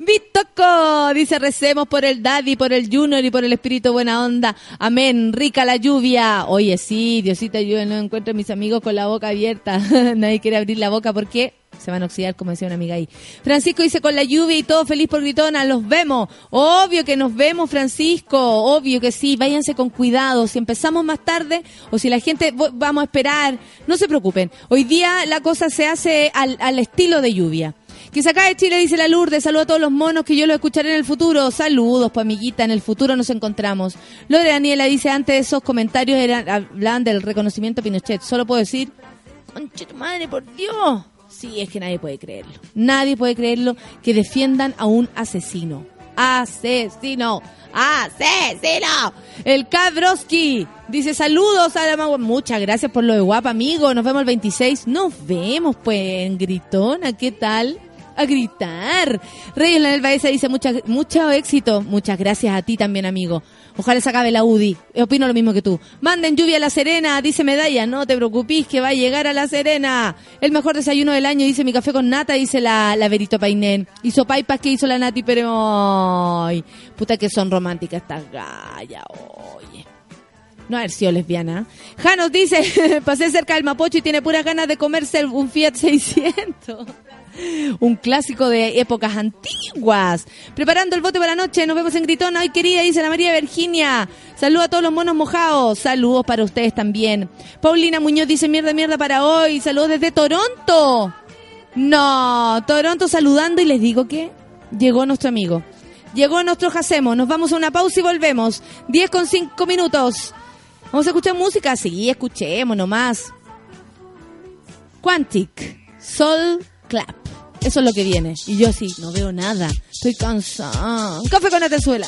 Vitoco dice recemos por el Daddy, por el Junior y por el Espíritu Buena Onda. Amén. Rica la lluvia. Oye, sí, Diosita, yo no encuentro a mis amigos con la boca abierta. [LAUGHS] Nadie quiere abrir la boca porque se van a oxidar, como decía una amiga ahí. Francisco dice con la lluvia y todo feliz por Gritona, los vemos. Obvio que nos vemos, Francisco. Obvio que sí. Váyanse con cuidado. Si empezamos más tarde o si la gente vamos a esperar, no se preocupen. Hoy día la cosa se hace al, al estilo de lluvia. Que se acá de Chile, dice la Lourdes. Saludo a todos los monos que yo los escucharé en el futuro. Saludos, pues amiguita, en el futuro nos encontramos. Lo de Daniela dice, antes de esos comentarios eran, hablaban del reconocimiento a Pinochet. Solo puedo decir, conche madre, por Dios. Sí, es que nadie puede creerlo. Nadie puede creerlo que defiendan a un asesino. Asesino. Asesino. El Cabroski dice saludos a la magua. Muchas gracias por lo de guapa, amigo. Nos vemos el 26. Nos vemos, pues, en Gritona. ¿Qué tal? A gritar. Reyes Lanel Baeza dice mucha, mucho éxito. Muchas gracias a ti también, amigo. Ojalá se acabe la UDI. Opino lo mismo que tú. Manden lluvia a La Serena, dice Medalla. No te preocupes que va a llegar a La Serena. El mejor desayuno del año, dice mi café con nata, dice la, la Verito Painén. Hizo paipas que hizo la Nati, pero... Puta que son románticas estas gallas. Oye. No haber sido lesbiana. Janos dice, [LAUGHS] pasé cerca del Mapocho y tiene puras ganas de comerse un Fiat 600. Un clásico de épocas antiguas. Preparando el bote para la noche. Nos vemos en Gritona. Ay, querida, dice la María Virginia. Saludos a todos los monos mojados. Saludos para ustedes también. Paulina Muñoz dice mierda, mierda para hoy. Saludos desde Toronto. No, Toronto saludando y les digo que llegó nuestro amigo. Llegó nuestro Jacemo. Nos vamos a una pausa y volvemos. 10 con 5 minutos. ¿Vamos a escuchar música? Sí, escuchemos nomás. Quantic, Soul Clap. Eso es lo que viene. Y yo sí, no veo nada. Estoy cansada. Café con Atenzuela.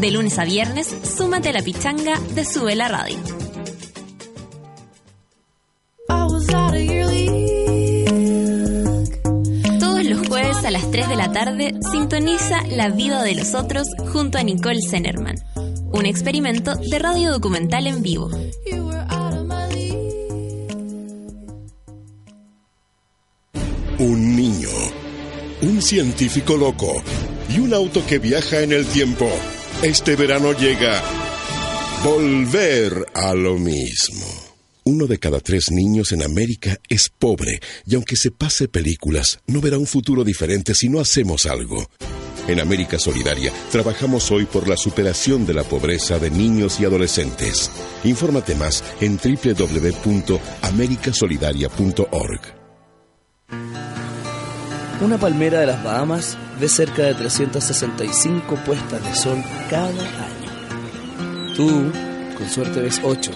De lunes a viernes, súmate a la pichanga de Sube la Radio. Todos los jueves a las 3 de la tarde sintoniza La vida de los otros junto a Nicole Zenerman. Un experimento de radio documental en vivo. Un niño, un científico loco y un auto que viaja en el tiempo. Este verano llega Volver a lo mismo. Uno de cada tres niños en América es pobre y aunque se pase películas, no verá un futuro diferente si no hacemos algo. En América Solidaria trabajamos hoy por la superación de la pobreza de niños y adolescentes. Infórmate más en www.americasolidaria.org. Una palmera de las Bahamas ve cerca de 365 puestas de sol cada año. Tú, con suerte, ves 8,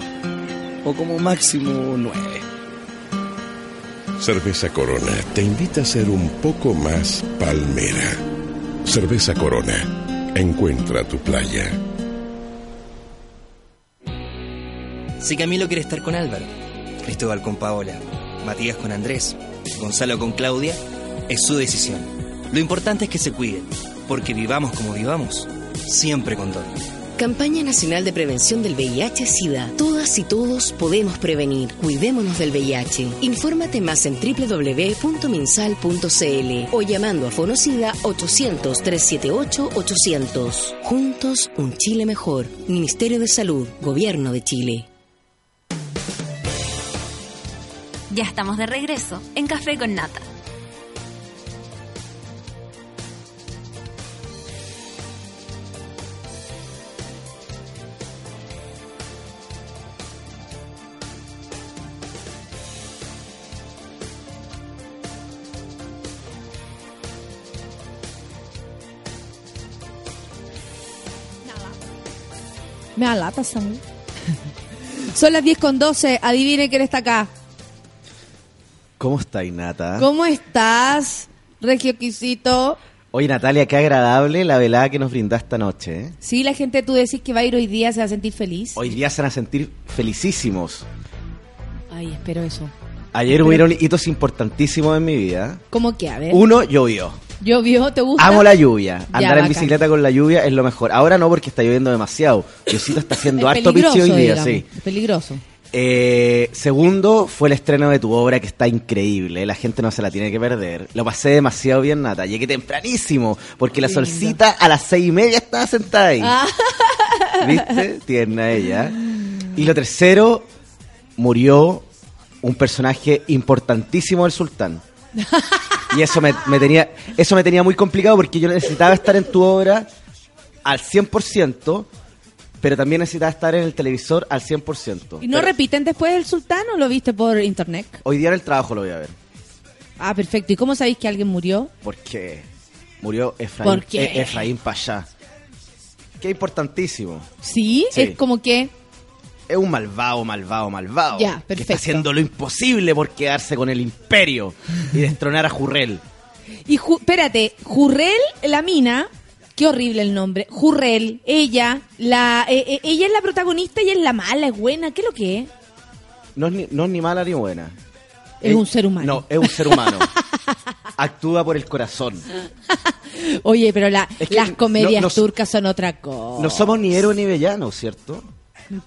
o como máximo 9. Cerveza Corona te invita a ser un poco más palmera. Cerveza Corona. Encuentra tu playa. Si Camilo quiere estar con Álvaro, Cristóbal con Paola, Matías con Andrés, Gonzalo con Claudia, es su decisión. Lo importante es que se cuiden, porque vivamos como vivamos, siempre con Don. Campaña Nacional de Prevención del VIH-Sida. Todas y todos podemos prevenir. Cuidémonos del VIH. Infórmate más en www.minsal.cl o llamando a Fonocida 800-378-800. Juntos, un Chile mejor. Ministerio de Salud, Gobierno de Chile. Ya estamos de regreso en Café con Nata. Me da lata esa música. [LAUGHS] Son las 10 con 12. Adivine quién está acá. ¿Cómo está, Nata? ¿Cómo estás, Regio Quisito? Oye, Natalia, qué agradable la velada que nos brindó esta noche. ¿eh? Sí, la gente, tú decís que va a ir hoy día, se va a sentir feliz. Hoy día se van a sentir felicísimos. Ay, espero eso. Ayer hubieron hitos importantísimos en mi vida. ¿Cómo que? A ver. Uno, llovió. ¿Llovió? ¿Te gusta? Amo la lluvia. Andar en bacán. bicicleta con la lluvia es lo mejor. Ahora no, porque está lloviendo demasiado. Diosito está haciendo Es harto pichi hoy día, digamos, sí. es peligroso. Eh, segundo, fue el estreno de tu obra que está increíble. La gente no se la tiene que perder. Lo pasé demasiado bien, Nata. Llegué tempranísimo, porque la solcita a las seis y media estaba sentada ahí. Ah. [LAUGHS] ¿Viste? Tierna ella. Y lo tercero, murió un personaje importantísimo del sultán. [LAUGHS] Y eso me, me tenía eso me tenía muy complicado porque yo necesitaba estar en tu obra al 100%, pero también necesitaba estar en el televisor al 100%. ¿Y no Pero repiten después el sultán o lo viste por internet? Hoy día en el trabajo lo voy a ver, Ah, perfecto. ¿Y cómo sabéis que alguien murió? porque murió Efraín, ¿Por qué? eh, Efraín Pachá. Que importantísimo. ¿Sí? Sí. Es como que... Es un malvado, malvado, malvado. Ya, Que está haciendo lo imposible por quedarse con el imperio y destronar a Jurrel. Y Ju- espérate, Jurrel, la mina, qué horrible el nombre. Jurrel, ella, la, eh, eh, ella es la protagonista y es la mala, es buena. ¿Qué es lo que es? No es ni, no es ni mala ni buena. Es un ser humano. No, es un ser humano. [LAUGHS] Actúa por el corazón. Oye, pero la- Es que las comedias no- no- turcas son otra cosa. No somos ni héroes ni villanos, ¿cierto?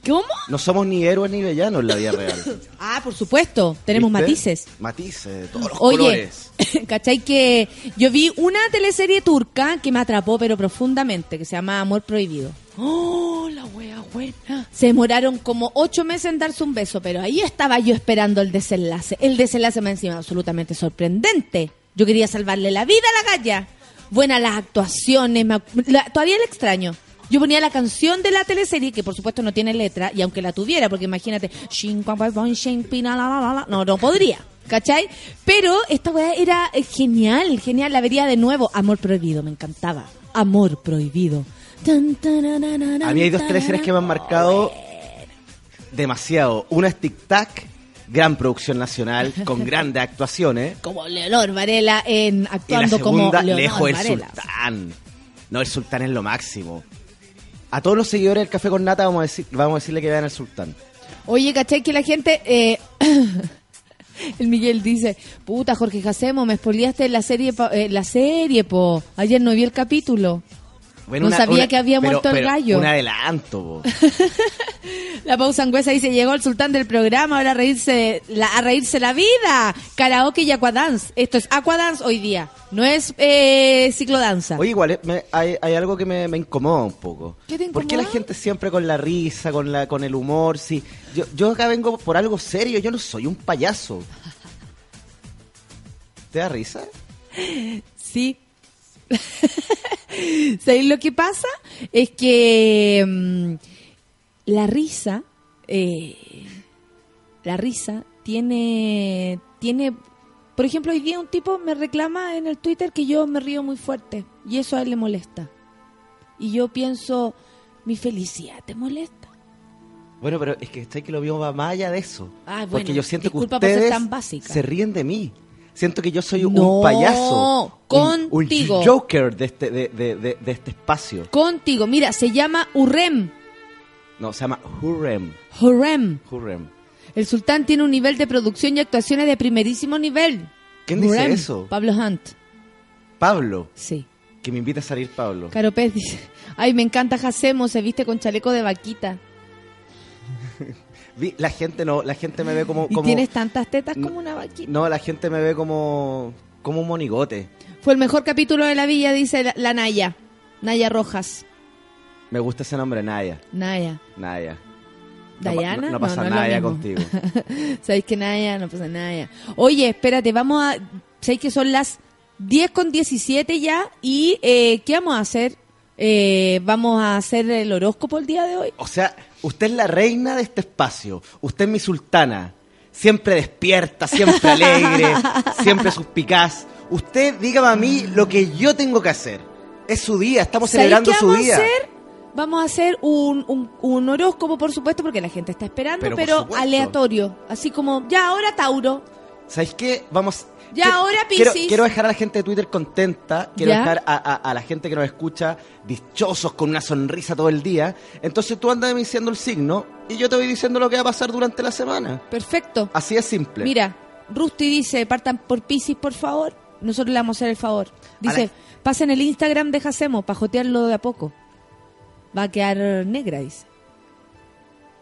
¿Cómo? No somos ni héroes ni villanos en la vida real. [LAUGHS] Ah, por supuesto, tenemos ¿Viste? matices. Matices, de todos los Oye, colores. [LAUGHS] ¿cachai? Que yo vi una teleserie turca que me atrapó, pero profundamente, que se llama Amor Prohibido. ¡Oh, la wea buena! Se demoraron como ocho meses en darse un beso, pero ahí estaba yo esperando el desenlace. El desenlace me encima absolutamente sorprendente. Yo quería salvarle la vida a la galla. Buenas las actuaciones, me la- todavía la extraño. Yo ponía la canción de la teleserie, que por supuesto no tiene letra, y aunque la tuviera, porque imagínate, no, no podría, ¿cachai? Pero esta weá era genial, genial, la vería de nuevo. Amor prohibido, me encantaba. Amor prohibido. A mí hay dos teleseries que me han marcado demasiado. Una es Tic Tac, gran producción nacional, [LAUGHS] con grandes actuaciones. Como Leonor Varela en Y la actuando como Leonor lejos el sultán. No, el sultán es lo máximo. A todos los seguidores del Café con Nata vamos a, decir, vamos a decirle que vean al sultán. Oye, ¿cachai? Que la gente... eh, [COUGHS] el Miguel dice, puta, Jorge Jacemo, me expoliaste la serie, eh, la serie, po. Ayer no vi el capítulo. No sabía que había muerto el gallo. Un adelanto. [LAUGHS] La pausa angüesa dice, llegó el sultán del programa, ahora a reírse, la, a reírse la vida. Karaoke y aquadance. Esto es aquadance hoy día, no es eh, ciclodanza. Oye, igual, eh, me- hay, hay algo que me, me incomoda un poco. ¿Qué te ¿Por qué la gente siempre con la risa, con la con el humor? Sí, yo, yo acá vengo por algo serio, yo no soy un payaso. [LAUGHS] ¿Te da risa? Sí. [LAUGHS] ¿Sabéis lo que pasa? Es que mm, la risa, eh, la risa tiene, tiene, por ejemplo, hoy día un tipo me reclama en el Twitter que yo me río muy fuerte y eso a él le molesta. Y yo pienso, mi felicidad te molesta. Bueno, pero es que que lo mío va más allá de eso. Ah, bueno, porque yo siento que ustedes tan se ríen de mí. Siento que yo soy un payaso. un- contigo. Un, Joker de este, de, de- de- de este espacio. Contigo, mira, se llama Urrem. No, se llama Hurrem. Hurrem. Hurrem. El sultán tiene un nivel de producción y actuaciones de primerísimo nivel. ¿Quién dice eso? Pablo Hunt. Pablo. Sí. Que me invita a salir Pablo. Caro Pez dice, ay, me encanta Jacemo, se viste con chaleco de vaquita. Vi- La gente no, la gente me ve como... Y como tienes tantas tetas como una vaquita. No, la gente me ve como, como un monigote. Fue el mejor capítulo de la villa, dice la, la Naya. Naya Rojas. Me gusta ese nombre, Naya. Naya. Naya. Dayana. No, no pasa mismo. contigo. [LAUGHS] ¿Sabéis que Naya? No pasa Naya. Oye, espérate, vamos a... ¿Sabéis que son las 10 con 17 ya? ¿Y eh, qué vamos a hacer? Eh, vamos a hacer el horóscopo el día de hoy. O sea, usted es la reina de este espacio. Usted es mi sultana. Siempre despierta, siempre alegre, [LAUGHS] siempre suspicaz. Usted dígame a mí lo que yo tengo que hacer. Es su día, estamos ¿Sabéis celebrando su vamos día. A hacer? Vamos a hacer un, un, un horóscopo, por supuesto, porque la gente está esperando, Pero pero, aleatorio. Así como, ya ahora Tauro. ¿Sabéis qué? Vamos. Ya quiero- ahora, quiero, Piscis. quiero dejar a la gente de Twitter contenta. Quiero Ya. dejar a, a- a la gente que nos escucha dichosos con una sonrisa todo el día. Entonces tú andas diciendo el signo y yo te voy diciendo lo que va a pasar durante la semana. Perfecto. Así es simple. Mira, Rusty dice, partan por Pisces, por favor. Nosotros le vamos a hacer el favor. Dice, Ale. pasen el Instagram de Jacemo para jotearlo de a poco. Va a quedar negra, dice.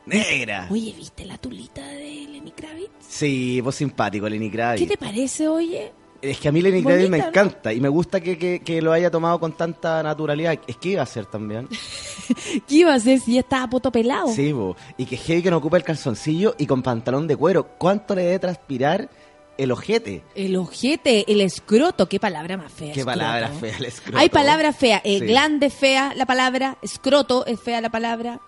Negra. Oye, ¿viste la tulita de Lenny Kravitz? Sí, vos simpático, Lenny Kravitz. ¿Qué te parece, oye? Es que a mí Lenny Kravitz me Bonita, ¿no? encanta y me gusta que, que- que lo haya tomado con tanta naturalidad. Es que iba a ser también. [LAUGHS] ¿Qué iba a hacer si ya estaba poto pelado? Sí, bo. y que heavy que no ocupa el calzoncillo y con pantalón de cuero. ¿Cuánto le debe transpirar el ojete? El ojete, el escroto, qué palabra más fea. Qué escroto. palabra fea el escroto. Hay palabras feas, eh, Sí. glande fea la palabra, escroto es fea la palabra.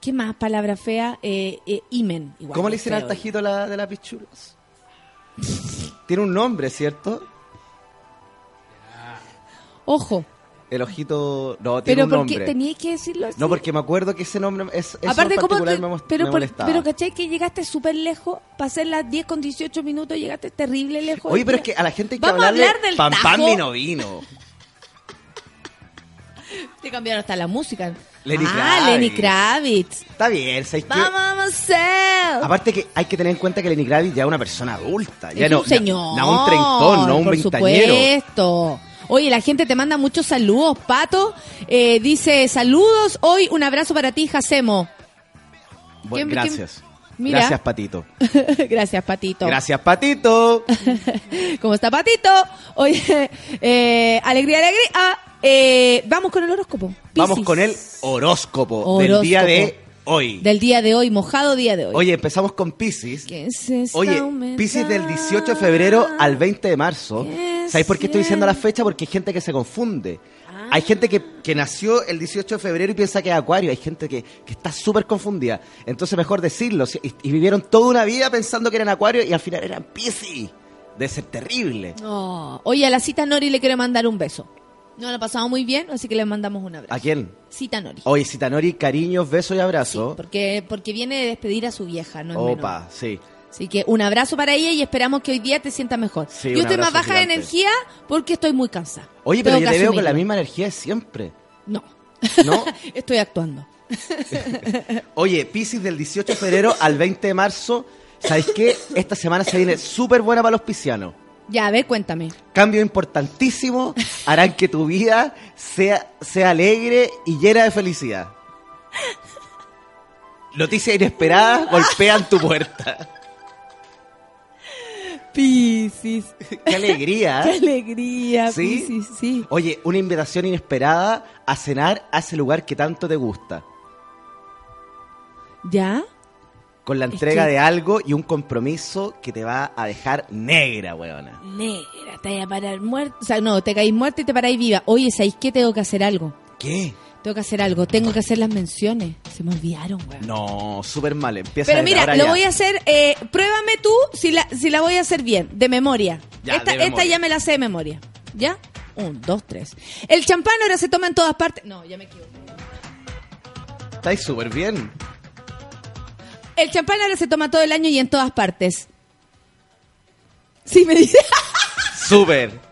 ¿Qué más palabra fea? Eh, eh, imen. igual ¿Cómo le dicen al tajito la, de la pichulas? Tiene un nombre, ¿cierto? Ojo, El ojito... No, tiene pero un ¿por nombre. qué tenías que decirlo así? No, porque me acuerdo que ese nombre es, eso Aparte, en ¿cómo particular te- me, pero, me por- pero ¿cachai? Que llegaste súper lejos, ser las 10 con 18 minutos, llegaste terrible lejos. Oye, pero es que a la gente hay que Vamos a hablarle... hablar del Pam, pam, tajo. vino, vino. [LAUGHS] Te cambiaron hasta la música. Lenny ah, Kravitz. Lenny Kravitz. Está bien, ¿sabes qué? Vamos a. Aparte que hay que tener en cuenta que Lenny Kravitz ya es una persona adulta. Ya es no, un señor. No, un treintón, no un por veintañero. supuesto. Oye, la gente te manda muchos saludos. Pato eh, dice, saludos. Hoy un abrazo para ti, Jacemo. Bueno, ¿Quién- gracias. Mira. Gracias, Patito. [LAUGHS] Gracias, Patito. Gracias, Patito. [LAUGHS] ¿Cómo está, Patito? Oye, [LAUGHS] eh, alegría, alegría. Eh, vamos con el horóscopo. Vamos con el horóscopo, del día de hoy. Del día de hoy, mojado día de hoy. Oye, empezamos con Pisces. ¿Qué es esta Oye? Pisces del 18 de febrero al 20 de marzo ¿Qué ¿Sabéis por qué estoy diciendo la fecha? Porque hay gente que se confunde. Ah. Hay gente que, que nació el 18 de febrero y piensa que es Acuario. Hay gente que, que está súper confundida. Entonces, mejor decirlo. Y, y vivieron toda una vida pensando que eran Acuario y al final eran Piscis. Debe ser terrible. Oh, Oye, a la cita Nori le quiero mandar un beso. No lo ha pasado muy bien, así que le mandamos un abrazo. ¿A quién? Cita Nori. Oye, Citanori, cariños, besos y Sí, abrazos. porque, porque viene de despedir a su vieja, no es menor. Opa, sí. Así que un abrazo para ella y esperamos que hoy día te sientas mejor. Sí, yo estoy más abrazo baja de energía porque estoy muy cansada. Oye, pero Tengo yo te veo con la misma energía de siempre. No, ¿No? [LAUGHS] estoy actuando. [LAUGHS] Oye, Piscis del 18 de febrero al 20 de marzo. ¿Sabéis qué? Esta semana se viene súper buena para los piscianos. Ya, a ver, cuéntame. Cambios importantísimos harán que tu vida sea, sea alegre y llena de felicidad. Noticias inesperadas golpean tu puerta. Piscis. ¡Qué alegría! [LAUGHS] Qué alegría, ¿Sí? Piscis, sí. Oye, una invitación inesperada a cenar a ese lugar que tanto te gusta. ¿Ya? Con la Es entrega que- de algo y un compromiso que te va a dejar negra, weona. Negra, te voy a parar muerta. O sea, no, te caís muerta y te paráis viva. Oye, ¿sabéis qué? Tengo que hacer algo. ¿Qué? Tengo que hacer algo. Tengo que hacer las menciones. Se me olvidaron, weón. No, súper mal. Empieza Pero mira, lo ya. voy a hacer. Eh, pruébame tú si la, si la voy a hacer bien, de memoria. Ya, esta, de esta memoria. ya me la sé de memoria. ¿Ya? Un, dos, tres. El champán ahora se toma en todas partes. No, ya me equivoqué. Estáis súper bien. El champán ahora se toma todo el año y en todas partes. Sí, me dice. Súper.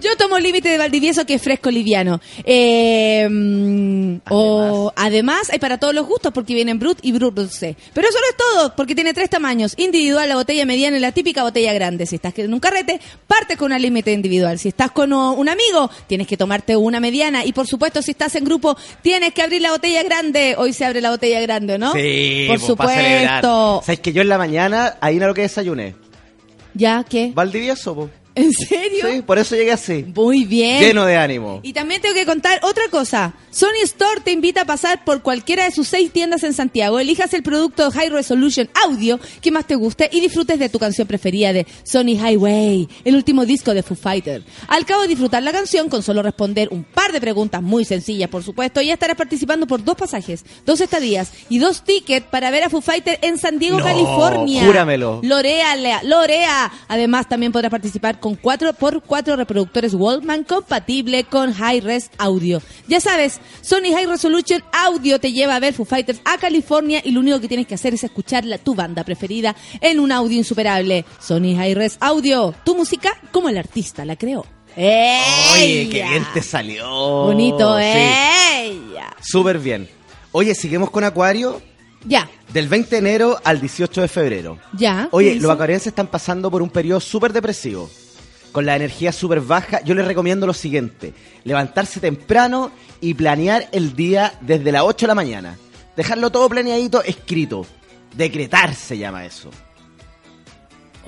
Yo tomo límite de Valdivieso que es fresco liviano. Eh, mm, o además hay para todos los gustos porque vienen Brut y Brut Dulce. Pero eso no es todo porque tiene tres tamaños. Individual, la botella mediana y la típica botella grande. Si estás en un carrete, partes con una límite individual. Si estás con un amigo, tienes que tomarte una mediana. Y por supuesto, si estás en grupo, tienes que abrir la botella grande. Hoy se abre la botella grande, ¿no? Sí, por pues, supuesto. ¿Sabes que yo en la mañana, ahí no lo que desayuné? ¿Ya qué? Valdivieso, po. ¿En serio? Sí, por eso llegué así. Muy bien. Lleno de ánimo. Y también tengo que contar otra cosa. Sony Store te invita a pasar por cualquiera de sus seis tiendas en Santiago. Elijas el producto High Resolution Audio que más te guste y disfrutes de tu canción preferida de Sony Highway, el último disco de Foo Fighter. Al cabo de disfrutar la canción, con solo responder un par de preguntas muy sencillas, por supuesto, ya estarás participando por dos pasajes, dos estadías y dos tickets para ver a Foo Fighter en San Diego, No, California. júramelo. Lorea, Lorea. Además, también podrás participar con cuatro por cuatro reproductores Walkman compatible con High Res Audio. Ya sabes, Sony High Resolution Audio te lleva a ver Foo Fighters a California y lo único que tienes que hacer es escuchar la, tu banda preferida en un audio insuperable. Sony High Res Audio, tu música como el artista la creó. Oye, qué bien te salió. Bonito, Sí, ella. Súper bien. Oye, seguimos con Acuario Ya, del 20 de enero al 18 de febrero. ya. Oye, ¿qué los acuarienses están pasando por un periodo súper depresivo. Con la energía súper baja, yo les recomiendo lo siguiente. Levantarse temprano y planear el día desde las 8 de la mañana. Dejarlo todo planeadito, escrito. Decretar se llama eso.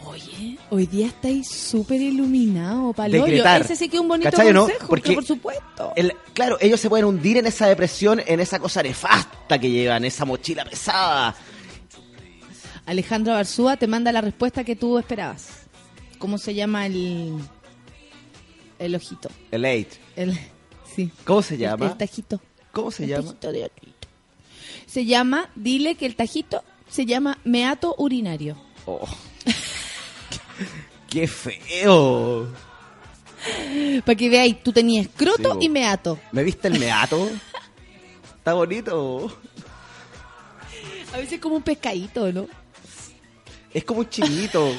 Oye, hoy día estáis súper iluminado, Palollo. Decretar. Ese sí que es un bonito ¿Cachai o no? consejo, Porque por supuesto. El- claro, ellos se pueden hundir en esa depresión, en esa cosa nefasta que llevan, esa mochila pesada. Alejandro Barzúa te manda la respuesta que tú esperabas. ¿Cómo se llama el el ojito? El eight. El sí. ¿Cómo se llama? El, tajito. ¿Cómo se El llama? tajito de ojito. Se llama, dile que el tajito se llama meato urinario. Oh. [LAUGHS] ¡Qué feo! Para que veáis, tú tenías croto Sí, y meato. ¿Me viste el meato? Está bonito. A veces como un pescadito, ¿no? Es como un chiquito.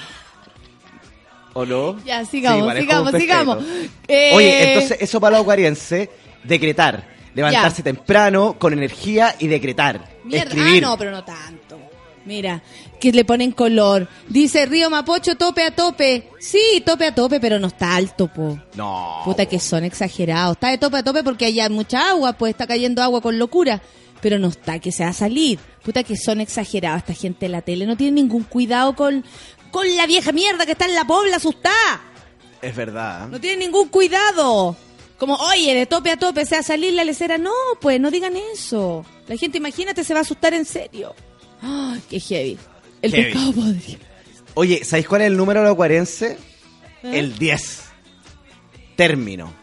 ¿O no? Ya, sigamos, sigamos, sigamos. pescadito. Eh, Oye, entonces eso para los acuarienses, decretar. Levantarse temprano, con energía y decretar. Mierda. Escribir. Ah, no, pero no tanto. Mira, que le ponen color. Dice Río Mapocho, tope a tope. Sí, tope a tope, pero no está alto, po. No. Puta que son exagerados. Está de tope a tope porque hay mucha agua, pues está cayendo agua con locura. Pero no está que se va a salir. Puta que son exagerados esta gente en la tele. No tienen ningún cuidado con, con la vieja mierda que está en la pobla asustada. Es verdad. No tienen ningún cuidado. Como, oye, de tope a tope se va a salir la lecera. No, pues no digan eso. La gente, imagínate, se va a asustar en serio. Ay, qué heavy. El Heavy. pescado podrido. Oye, ¿sabéis cuál es el número de los acuarienses? el 10. Término.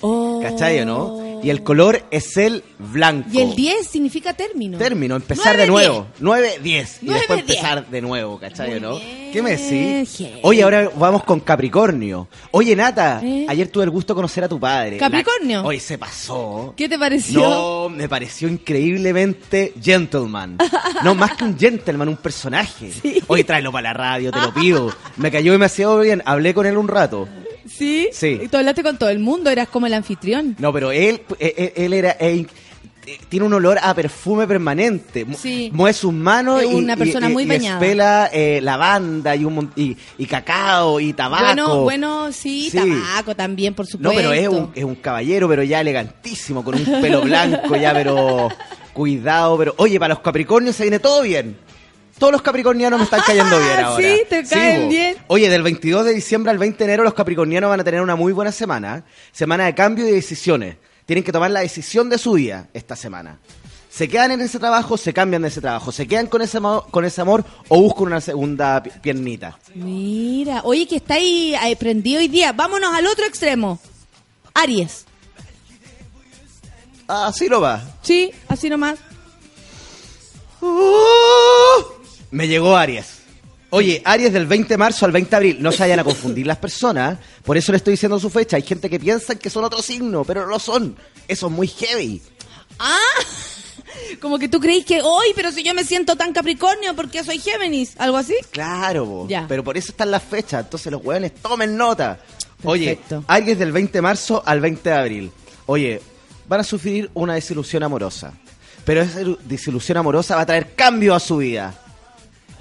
Oh. ¿Cachai o no? Y el color es el blanco. Y el 10 significa término. Término, empezar de nuevo. 9, 10. Y Nueve, después diez. empezar de nuevo, ¿cachai no? bien, ¿Qué me decís? heavy. Oye, ahora vamos con Capricornio. Oye, Nata, ¿Eh? ayer tuve el gusto de conocer a tu padre. ¿Capricornio? La- Oye, se pasó. ¿Qué te pareció? No, me pareció increíblemente gentleman. No, más que un gentleman, un personaje. [LAUGHS] Sí. Oye, tráelo para la radio, te lo pido. Me cayó demasiado bien. Hablé con él un rato. ¿Sí? Sí. Y tú hablaste con todo el mundo, eras como el anfitrión. No, pero él, eh, eh, él era... eh, tiene un olor a perfume permanente. Sí. Mueve sus manos Es y, una persona y- muy y espela eh, lavanda y, un, y, y cacao y tabaco. Bueno, bueno, sí, Sí. tabaco también, por No, supuesto. pero es un, es un caballero, pero ya elegantísimo, con un pelo blanco ya, pero [LAUGHS] cuidado, pero oye, para los Capricornios se viene todo bien. Todos los capricornianos me están cayendo [LAUGHS] bien Ah, ahora. sí, te caen bien. Oye, del 22 de diciembre al 20 de enero los capricornianos van a tener una muy buena semana. Semana de cambio y de decisiones. Tienen que tomar la decisión de su vida esta semana. Se quedan en ese trabajo, se cambian de ese trabajo. Se quedan con ese, amor, con ese amor o buscan una segunda pi- piernita. Mira, oye, que está ahí eh, prendido hoy día. Vámonos al otro extremo. Aries. Así lo va. Sí, así nomás. Me llegó Aries. Oye, Aries del 20 de marzo al 20 de abril. No se vayan a confundir las personas. Por eso le estoy diciendo su fecha. Hay gente que piensa que son otro signo, pero no lo son. Eso es muy heavy. Ah, como que tú creís que hoy, pero si yo me siento tan Capricornio porque soy Géminis, algo así. Claro, bo. Ya. pero por eso están las fechas. Entonces los hueones tomen nota. Oye, Perfecto. Aries del 20 de marzo al 20 de abril. Oye, van a sufrir una desilusión amorosa. Pero esa desilusión amorosa va a traer cambio a su vida.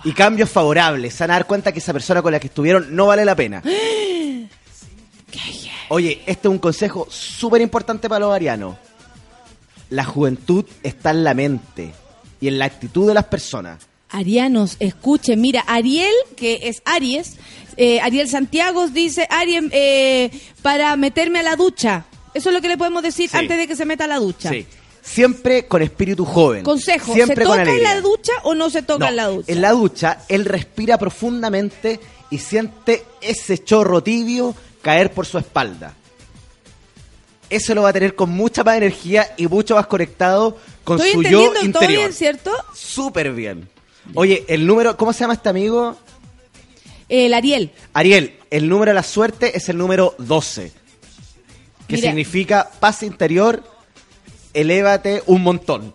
Y cambios favorables. Se van a dar cuenta que esa persona con la que estuvieron no vale la pena. [GASPS] Oye, este es un consejo súper importante para los arianos. La juventud está en la mente y en la actitud de las personas. Arianos, escuchen, mira, Ariel, que es Aries, eh, Ariel Santiago dice, Ariel, eh, para meterme a la ducha. Eso es lo que le podemos decir Sí. antes de que se meta a la ducha. Sí. Siempre con espíritu joven. Consejo, Siempre ¿se con toca en la ducha o no se toca No, en la ducha? En la ducha, él respira profundamente y siente ese chorro tibio caer por su espalda. Eso lo va a tener con mucha más energía y mucho más conectado con Estoy su yo entendiendo todo interior. bien, ¿cierto? Súper bien. Oye, el número, ¿cómo se llama este amigo? El Ariel. Ariel, el número de la suerte es el número 12. Que Mira. significa paz interior, elévate un montón.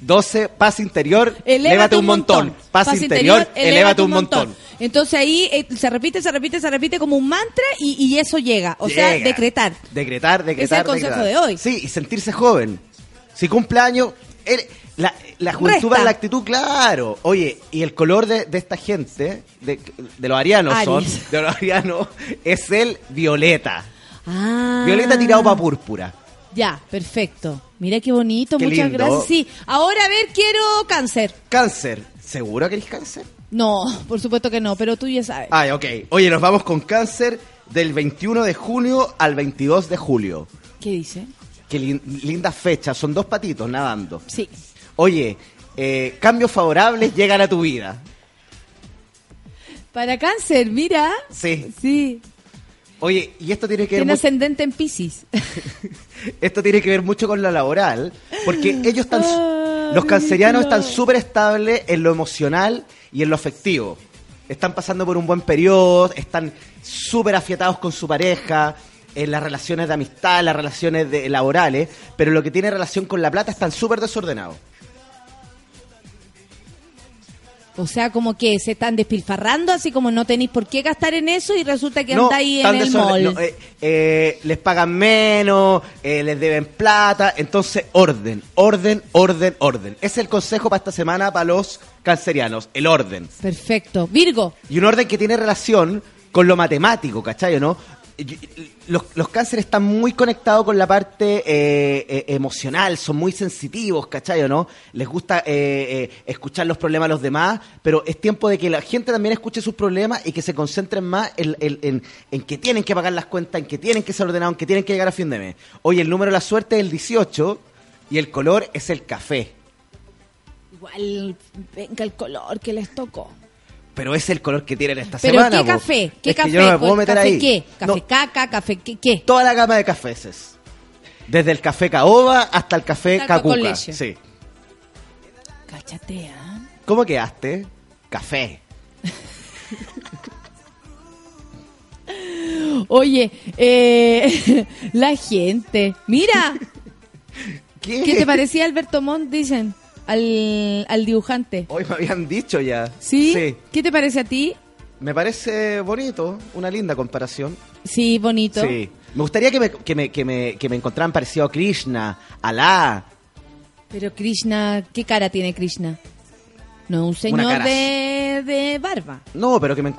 12, paz interior, elévate, un montón. Paz, interior, elévate un montón. Entonces ahí eh, se repite, se repite, se repite como un mantra y, y eso llega. O sea, decretar. Decretar, decretar. Es el consejo decretar. de hoy. Sí, y sentirse joven. Si cumple años, la, la juventud va en la actitud, claro. Oye, y el color de, de esta gente, de, de los arianos son, de los [LAUGHS] arianos, es el violeta. Ah. Violeta tirado para púrpura. Ya, perfecto. Mira qué bonito, Qué muchas lindo. gracias. Sí, ahora a ver, quiero cáncer. Cáncer. ¿Seguro que eres cáncer? No, por supuesto que no, pero tú ya sabes. Ay, ok. Oye, nos vamos con cáncer del 21 de junio al 22 de julio. ¿Qué dice? Qué lin- linda fecha, son dos patitos nadando. Sí. Oye, eh, cambios favorables llegan a tu vida. Para cáncer, mira. Sí. Sí. Oye, y esto tiene que ver Tiene ascendente en Pisces. [LAUGHS] esto tiene que ver mucho con la laboral, porque [GASPS] ellos están Ah, los cancerianos están súper estables en lo emocional y en lo afectivo. Están pasando por un buen periodo, están súper afiatados con su pareja, en las relaciones de amistad, en las relaciones de- laborales, pero lo que tiene relación con la plata están súper desordenados. O sea, como que se están despilfarrando, así como no tenéis por qué gastar en eso y resulta que No, anda ahí en el mall. no, eh, eh, les pagan menos, eh, les deben plata, entonces orden, orden, orden, orden. Es el consejo para esta semana para los cancerianos, el orden. Perfecto. Virgo. Y un orden que tiene relación con lo matemático, ¿cachai no? Los, los cánceres están muy conectados con la parte eh, eh, emocional, son muy sensitivos, ¿cachai no? Les gusta eh, eh, escuchar los problemas de los demás, pero es tiempo de que la gente también escuche sus problemas y que se concentren más en, en- en- que tienen que pagar las cuentas, en que tienen que ser ordenados, en que tienen que llegar a fin de mes. Oye, el número de la suerte es el 18 y el color es el café. Igual, venga el color que les tocó. Pero es el color que tienen esta ¿Pero semana. qué po. café? ¿Qué Es que café? yo no me puedo ¿Cuál- meter ¿Café ahí. qué? ¿Café No, caca? ¿Café qué? qué? toda la gama de cafés. Desde el café caoba hasta el café cacuca. Sí. Cáchate, ¿ah? ¿Cómo quedaste? Café. [LAUGHS] Oye, eh, [LAUGHS] la gente. Mira, [LAUGHS] ¿Qué? ¿qué te parecía Alberto Montt? Dicen al, al dibujante. Hoy me habían dicho ya. ¿Sí? Sí. ¿Qué te parece a ti? Me parece bonito, una linda comparación. Sí, bonito. Sí. Me gustaría que me, que me, que me, que me encontraran parecido a Krishna, Alá. Pero Krishna, ¿qué cara tiene Krishna? No, un señor de, de barba. No, pero que me... eh,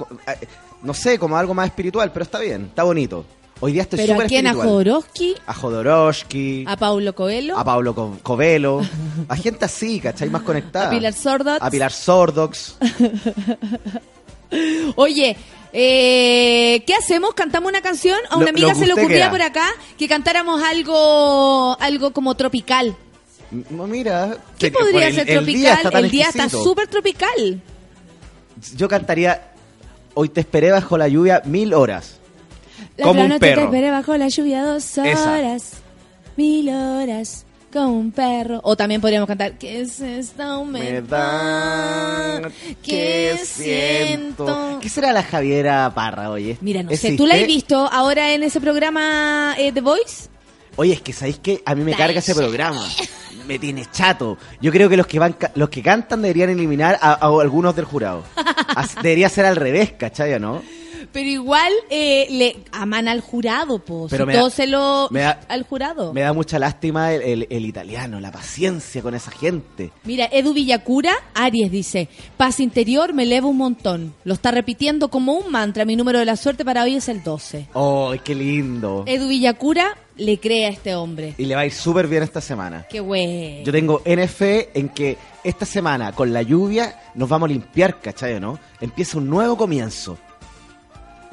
No sé, como algo más espiritual, pero está bien, está bonito. Hoy día estoy Pero súper a quién, a. Jodorowsky, A Jodorowsky, a Paulo Coelho, a Pablo Co- Covelo, [LAUGHS] a gente así, ¿cachai? Más conectada. a Pilar Sordots. A Pilar Sordox. [LAUGHS] Oye, eh, ¿qué hacemos? ¿Cantamos una canción? A una Lo- amiga lo se le ocurría por acá que cantáramos algo algo como tropical. M- Mira, ¿Qué que- podría el- ser el tropical? día está tan el día está súper tropical. Yo cantaría Hoy te esperé bajo la lluvia mil horas. La Como un perro. te esperé bajo la lluvia dos Esa. horas, mil horas, como un perro. O también podríamos cantar ¿Qué es esta humedad? ¿Qué siento? ¿Qué será la Javiera Parra, oye? Mira, no sé. ¿tú la has visto ahora en ese programa eh, The Voice? Oye, es que sabéis que a mí me carga ese programa. Me tiene chato. Yo creo que los que van los que cantan deberían eliminar a, a algunos del jurado. As- Debería ser al revés, ¿cachai? o ¿No? Pero igual eh, le aman al jurado, po. Pero si me da- todo se lo me da- al jurado. Me da mucha lástima el, el- el italiano, la paciencia con esa gente. Mira, Edu Villacura, Aries dice, paz interior me eleva un montón. Lo está repitiendo como un mantra. Mi número de la suerte para hoy es el 12. ¡Oh, qué lindo! Edu Villacura le cree a este hombre. Y le va a ir súper bien esta semana. Qué güey. Yo tengo NF en que esta semana, con la lluvia, nos vamos a limpiar, ¿cachai? ¿No? Empieza un nuevo comienzo.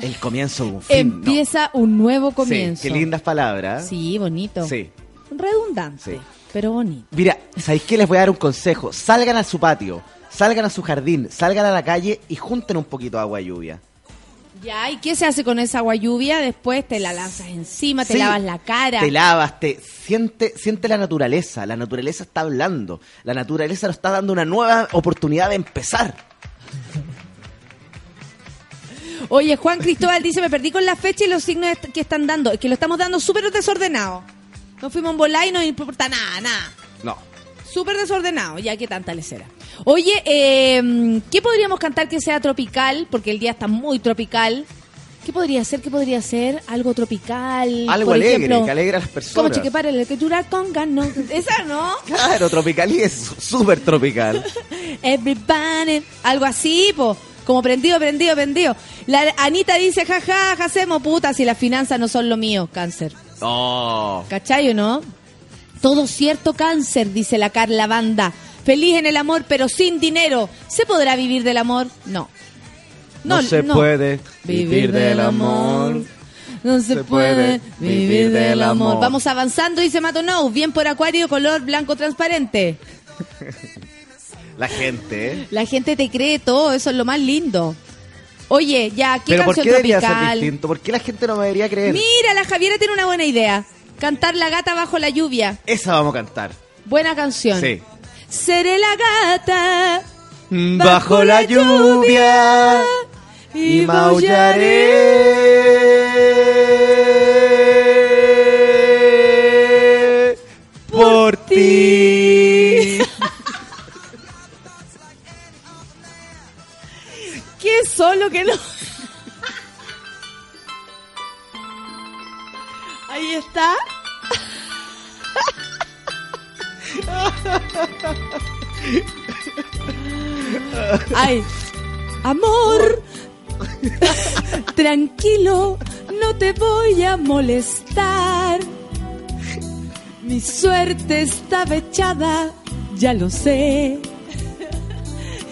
El comienzo de un fin. ¿no? Empieza un nuevo comienzo. Sí, qué lindas palabras. Sí, bonito. Sí. Redundante, Sí. pero bonito. Mira, ¿sabéis qué? Les voy a dar un consejo. Salgan a su patio, salgan a su jardín, salgan a la calle y junten un poquito de agua de lluvia. Ya, ¿y qué se hace con esa agua lluvia? Después te la lanzas encima, te Sí, lavas la cara. Te lavas, te siente, siente la naturaleza. La naturaleza está hablando. La naturaleza nos está dando una nueva oportunidad de empezar. Oye, Juan Cristóbal dice, me perdí con la fecha y los signos que están dando. Es que lo estamos dando súper desordenado. Nos fuimos en volar y no importa nada, nada. No. Súper desordenado, ya que tanta lecera. Oye, eh, ¿qué podríamos cantar que sea tropical? Porque el día está muy tropical. ¿Qué podría ser? ¿Qué podría ser? Algo tropical. Algo por alegre, ejemplo, que alegre a las Como personas. cheque para el que dura con ganas. Esa no. Claro, tropical y es súper tropical. [LAUGHS] Everybody. Algo así, po. Como prendido, prendido, prendido. La Anita dice, jaja, hacemos puta si las finanzas no son lo mío, cáncer. Oh. ¿Cachai o no? Todo cierto cáncer, dice la Carla Banda. Feliz en el amor, pero sin dinero. ¿Se podrá vivir del amor? No. No, se puede vivir del amor. No se, Se puede puede vivir del amor. Vamos avanzando, dice Matonou. Bien por acuario, color blanco transparente. [LAUGHS] La gente, ¿eh? La gente te cree todo, eso es lo más lindo. Oye, ya, ¿qué Pero ¿por canción qué debería ser tropical? distinto? ¿Por qué la gente no me debería creer? Mira, la Javiera tiene una buena idea. Cantar La gata bajo la lluvia. Esa vamos a cantar. Buena canción. Sí. Seré la gata Bajo la lluvia y maullaré No. Ahí está. Ay, amor, tranquilo, no te voy a molestar. Mi suerte está echada, ya lo sé.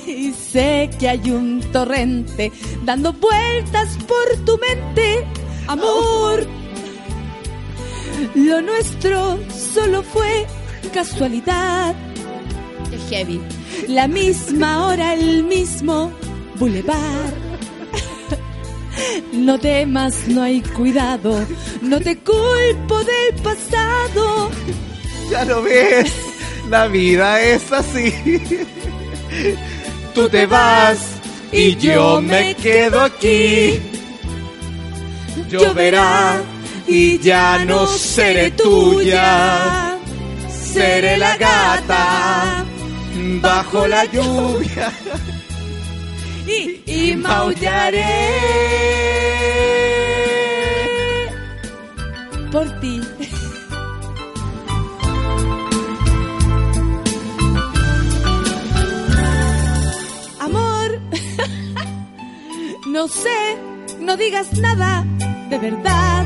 Y sé que hay un torrente dando vueltas por tu mente, amor. Lo nuestro solo fue casualidad. Heavy. La misma hora, el mismo Boulevard. No temas, no hay cuidado, no te culpo del pasado. Ya lo ves, la vida es así. Tú te vas y yo me quedo aquí. Lloverá y ya no seré tuya. Seré la gata bajo la lluvia [LAUGHS] y, maullaré por ti. No sé, no digas nada de verdad.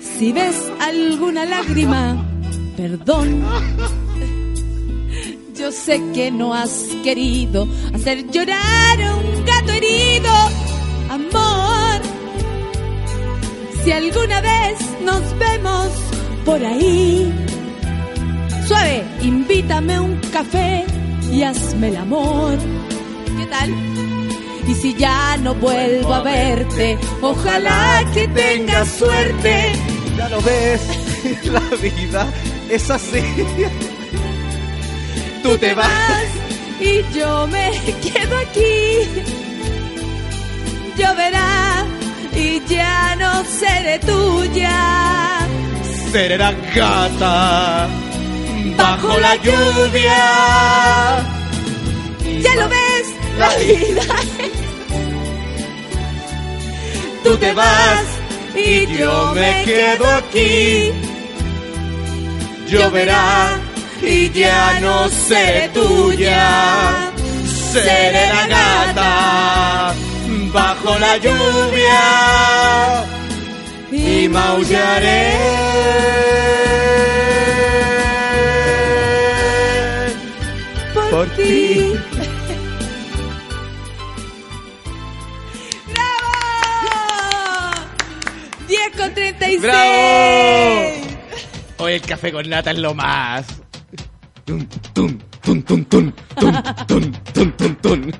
Si ves alguna lágrima, perdón. Yo sé que no has querido hacer llorar a un gato herido, amor. Si alguna vez nos vemos por ahí, suave, invítame a un café y hazme el amor. ¿Qué tal? Y si ya no vuelvo a verte, ojalá que tengas suerte. Ya lo ves, [LAUGHS] la vida es así. Tú te vas y yo me quedo aquí. Lloverá y ya no seré tuya. seré la gata bajo la lluvia. Ya lo ves, la vida. Tú te vas y yo me quedo aquí. Lloverá y ya no seré tuya. Seré la gata bajo la lluvia y maullaré por, ti. 36. ¡Bravo! Hoy el café con nata es lo más. Tum, tum, tum, tum, tum, tum, tum, tum, tum, tum.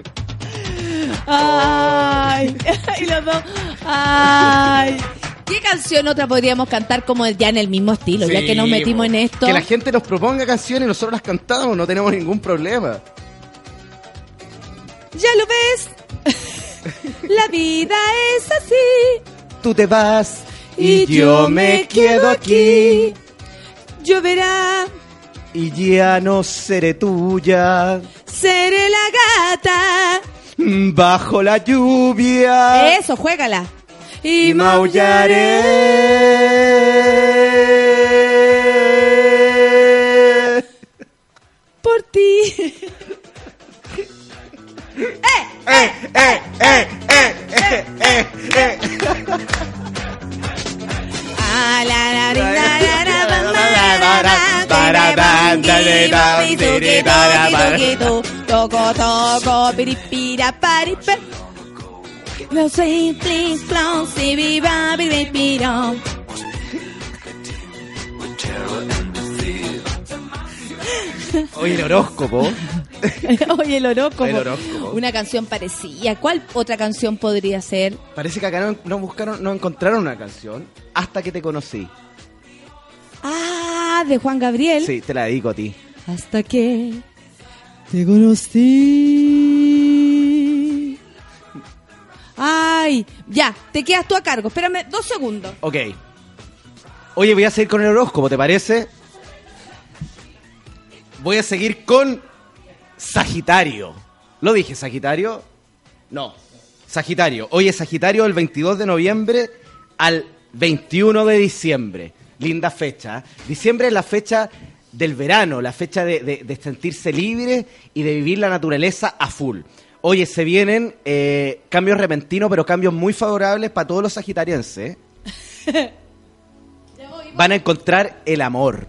Ay, y los dos. Ay. ¿Qué canción otra podríamos cantar como ya en el mismo estilo? ya Sí, que nos metimos en esto. Que la gente nos proponga canciones y nosotros las cantamos, no tenemos ningún problema. Ya lo ves. la vida es así. Tú te vas y, yo me quedo aquí. Lloverá, Y ya no seré tuya seré la gata. bajo la lluvia. Eso, juégala. Y, maullaré. por ti. Eh, eh, eh, eh, eh, eh, Toco, toco, piripira, paripe. No soy plis, plon, si viva, piripirón. Terror and. [LAUGHS] Oye, el horóscopo. [LAUGHS] Oye, el horóscopo. El horóscopo. Una canción parecida. ¿Cuál otra canción podría ser? Parece que acá no, no buscaron, no encontraron una canción hasta que te conocí. Ah, de Juan Gabriel. Sí, te la dedico a ti. Hasta que te conocí. Ay, ya, te quedas tú a cargo. Espérame dos segundos. Ok. Oye, voy a seguir con el horóscopo, ¿te parece? Voy a seguir con Sagitario. ¿Lo dije, Sagitario? No. Sagitario. Hoy es Sagitario del 22 de noviembre al 21 de diciembre. Linda fecha. ¿eh? Diciembre es la fecha del verano, la fecha de, de- de sentirse libre y de vivir la naturaleza a full. Oye, se vienen eh, cambios repentinos, pero cambios muy favorables para todos los sagitarienses. ¿eh? [LAUGHS] van a encontrar el amor.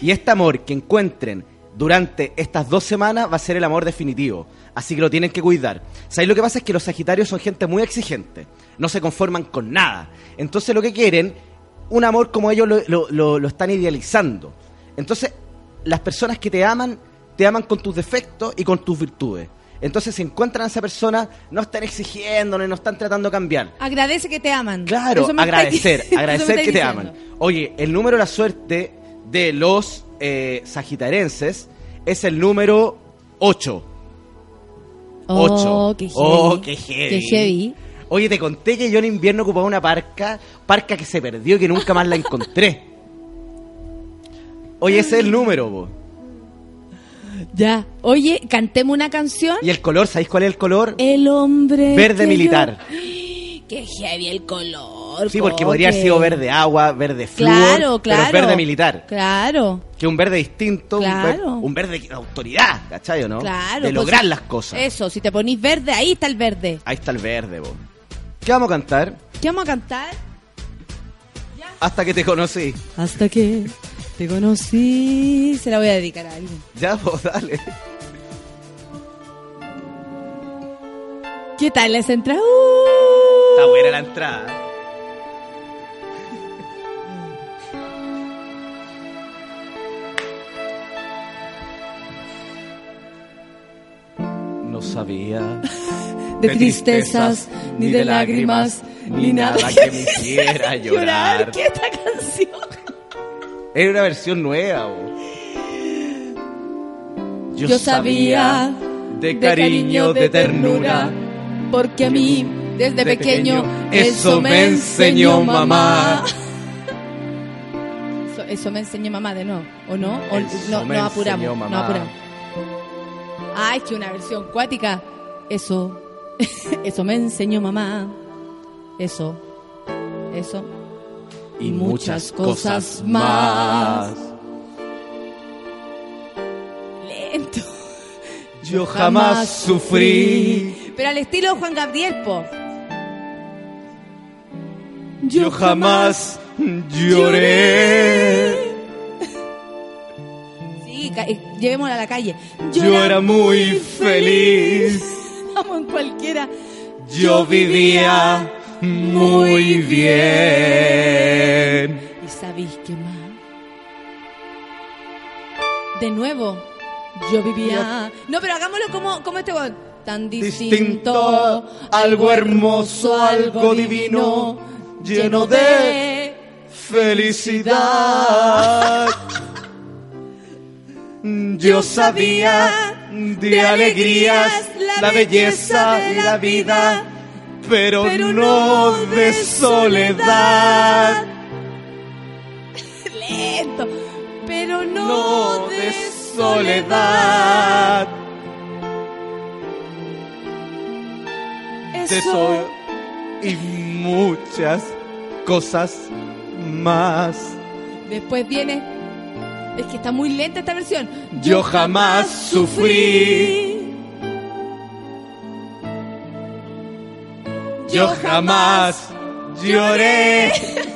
Y este amor que encuentren durante estas dos semanas va a ser el amor definitivo. Así que lo tienen que cuidar. ¿Sabéis lo que pasa? Es que los Sagitarios son gente muy exigente. No se conforman con nada. Entonces lo que quieren, un amor como ellos lo, lo- lo- lo están idealizando. Entonces, las personas que te aman, te aman con tus defectos y con tus virtudes. Entonces, si encuentran a esa persona, no están exigiéndole, no están tratando de cambiar. Agradece que te aman. Claro, agradecer, [LAUGHS] agradecer que te aman. Oye, el número de la suerte de los eh, sagitarenses es el número 8. Oh, 8. qué heavy. Oh, qué heavy. Qué heavy. Oye, te conté que yo en invierno ocupaba una parca, parca que se perdió y que nunca más la encontré. [LAUGHS] Oye, ese es el número, po. Ya. Oye, cantemos una canción. ¿Y el color? ¿Sabéis cuál es el color? El hombre. Verde militar. yo- [GASPS] Qué heavy el color. Sí, porque podría haber sido verde agua, verde flúor, Claro, claro. pero es verde militar. Claro. Que un verde distinto, un verde de autoridad, ¿cachai o no? Claro. De pues, lograr las cosas. Eso, si te ponís verde, ahí está el verde. Ahí está el verde, po. ¿Qué vamos a cantar? ¿Qué vamos a cantar? Hasta que te conocí. Hasta que te conocí. Se la voy a dedicar a alguien. Ya, pues, dale. ¿Qué tal esa entrada? Uh. Está buena la entrada. Sabía [LAUGHS] de tristezas, ni de lágrimas, ni nada que me hiciera llorar. ¿Qué esta canción? Era una versión nueva. bo. Yo, sabía de cariño, de ternura. porque a mí desde de pequeño, pequeño, eso me enseñó mamá. Eso, eso me enseñó mamá de nuevo, ¿o no? O no, no apuramos, no apuramos. Ay, que una versión cuática. Eso, [LAUGHS] eso me enseñó mamá. Eso, eso. Y muchas cosas más. Lento. Yo jamás sufrí. Pero al estilo Juan Gabriel, po. Yo jamás lloré. Eh, llevémosla a la calle. Yo era muy feliz. Vamos [LAUGHS] en cualquiera. Yo vivía muy bien. ¿Y sabéis qué más? De nuevo, yo vivía. No, pero hagámoslo como, como este weón. Tan Distinto, algo hermoso, algo divino, lleno de felicidad. Yo sabía de alegrías la belleza de la vida, pero, pero no de soledad. [LAUGHS] Lento, pero no, No de soledad. eso y muchas cosas más. Después viene. Es que está muy lenta esta versión. Yo jamás sufrí. Yo jamás lloré. [LAUGHS]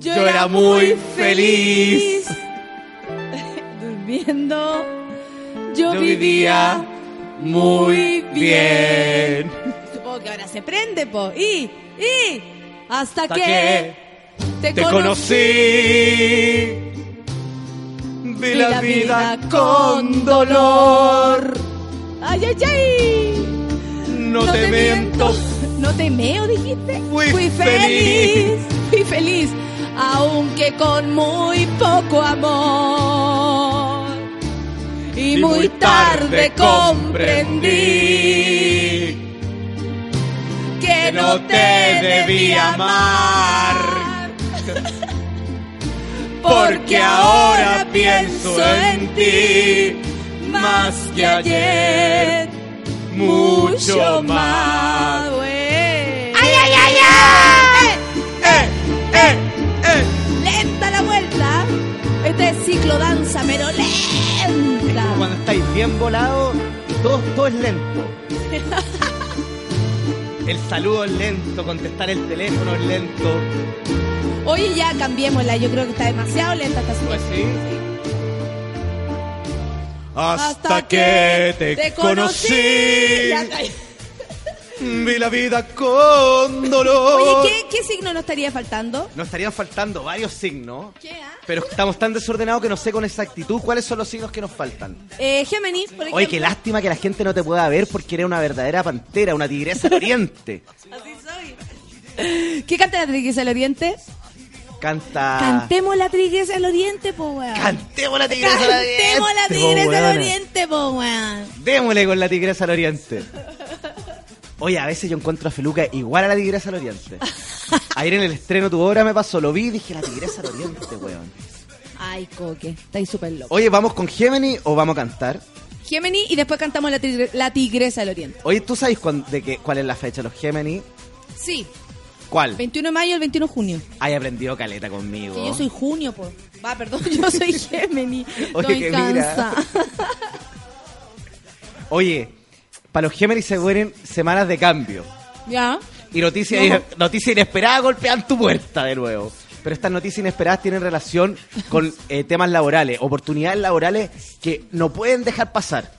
Yo era muy feliz. [LAUGHS] Durmiendo. Yo, Yo vivía muy bien. [LAUGHS] Supongo que ahora se prende, po. Y, y, hasta, Hasta que, que te, te conocí. Vi la vida con dolor. Ay, ay, ay. No te miento. No te meo, dijiste. Fui feliz. Fui feliz. Aunque con muy poco amor. Y, muy tarde comprendí que no te debía amar. [LAUGHS] Porque ahora pienso en ti más que ayer, mucho más. ¡Ay, ay, ay, ay! ¡Eh, eh, eh! Lenta la vuelta. Este es ciclo danza, pero lenta. Cuando estáis bien volados, todo, todo es lento. [LAUGHS] El saludo es lento, contestar el teléfono es lento. Oye, ya cambiémosla. Yo creo que está demasiado lenta esta Pues situación. sí. Hasta, que te, conocí. Ya, cállate. Vi la vida con dolor. Oye, ¿qué, qué signo nos estaría faltando? Nos estarían faltando varios signos. ¿Qué, ah? Pero estamos tan desordenados que no sé con exactitud cuáles son los signos que nos faltan. Eh, Géminis, por ejemplo. Oye, qué lástima que la gente no te pueda ver porque eres una verdadera pantera, una tigresa del oriente. [LAUGHS] Así soy. ¿Qué canta la Triguesa del Oriente? Canta. Cantemos la Triguesa del Oriente, po, weón. Cantemos la tigresa del oriente. Cantemos la Tigresa del Oriente, po, weón. Démosle con la tigresa al oriente. [LAUGHS] Oye, a veces yo encuentro a Feluca igual a la tigresa al oriente. Ayer en el estreno tu obra me pasó, lo vi y dije la tigresa al oriente, weón. Ay, coque, estáis súper loco. Oye, ¿vamos con Gemini o vamos a cantar? Géminis y después cantamos la, tigre- la Tigresa del Oriente. Oye, ¿tú sabes cuán- de qué, cuál es la fecha de los Gemini? Sí, ¿Cuál? 21 de mayo al 21 de junio. Hay aprendido caleta conmigo. Que yo soy junio, po. Va, perdón, yo soy Géminis. [LAUGHS] Oye, Estoy que mira. cansa. Oye, para los Gemini se mueren semanas de cambio. ¿Ya? Y noticias No. [LAUGHS] noticia inesperada golpean tu puerta de nuevo. Pero estas noticias inesperadas tienen relación con eh, temas laborales, oportunidades laborales que no pueden dejar pasar.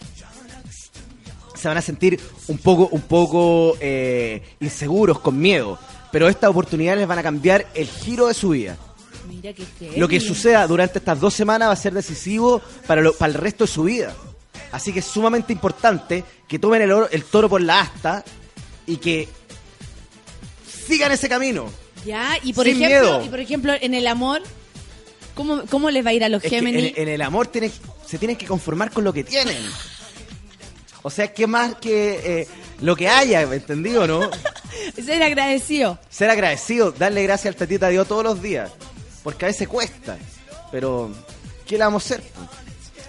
Se van a sentir un poco, un poco eh, inseguros, con miedo. Pero estas oportunidades les van a cambiar el giro de su vida. Mira que Lo que suceda durante estas dos semanas va a ser decisivo para, lo- para el resto de su vida. Así que es sumamente importante que tomen el, oro- el toro por la asta y que sigan ese camino. Ya, y por Sin ejemplo, miedo. y por ejemplo, en el amor, ¿cómo, cómo les va a ir a los Géminis? en, en el amor tienen- se tienen que conformar con lo que tienen. O sea, que más que eh, lo que haya, ¿me entendido no? [LAUGHS] Ser agradecido. Ser agradecido, darle gracias al tatita Dios todos los días. Porque a veces cuesta. Pero, ¿qué le vamos a hacer?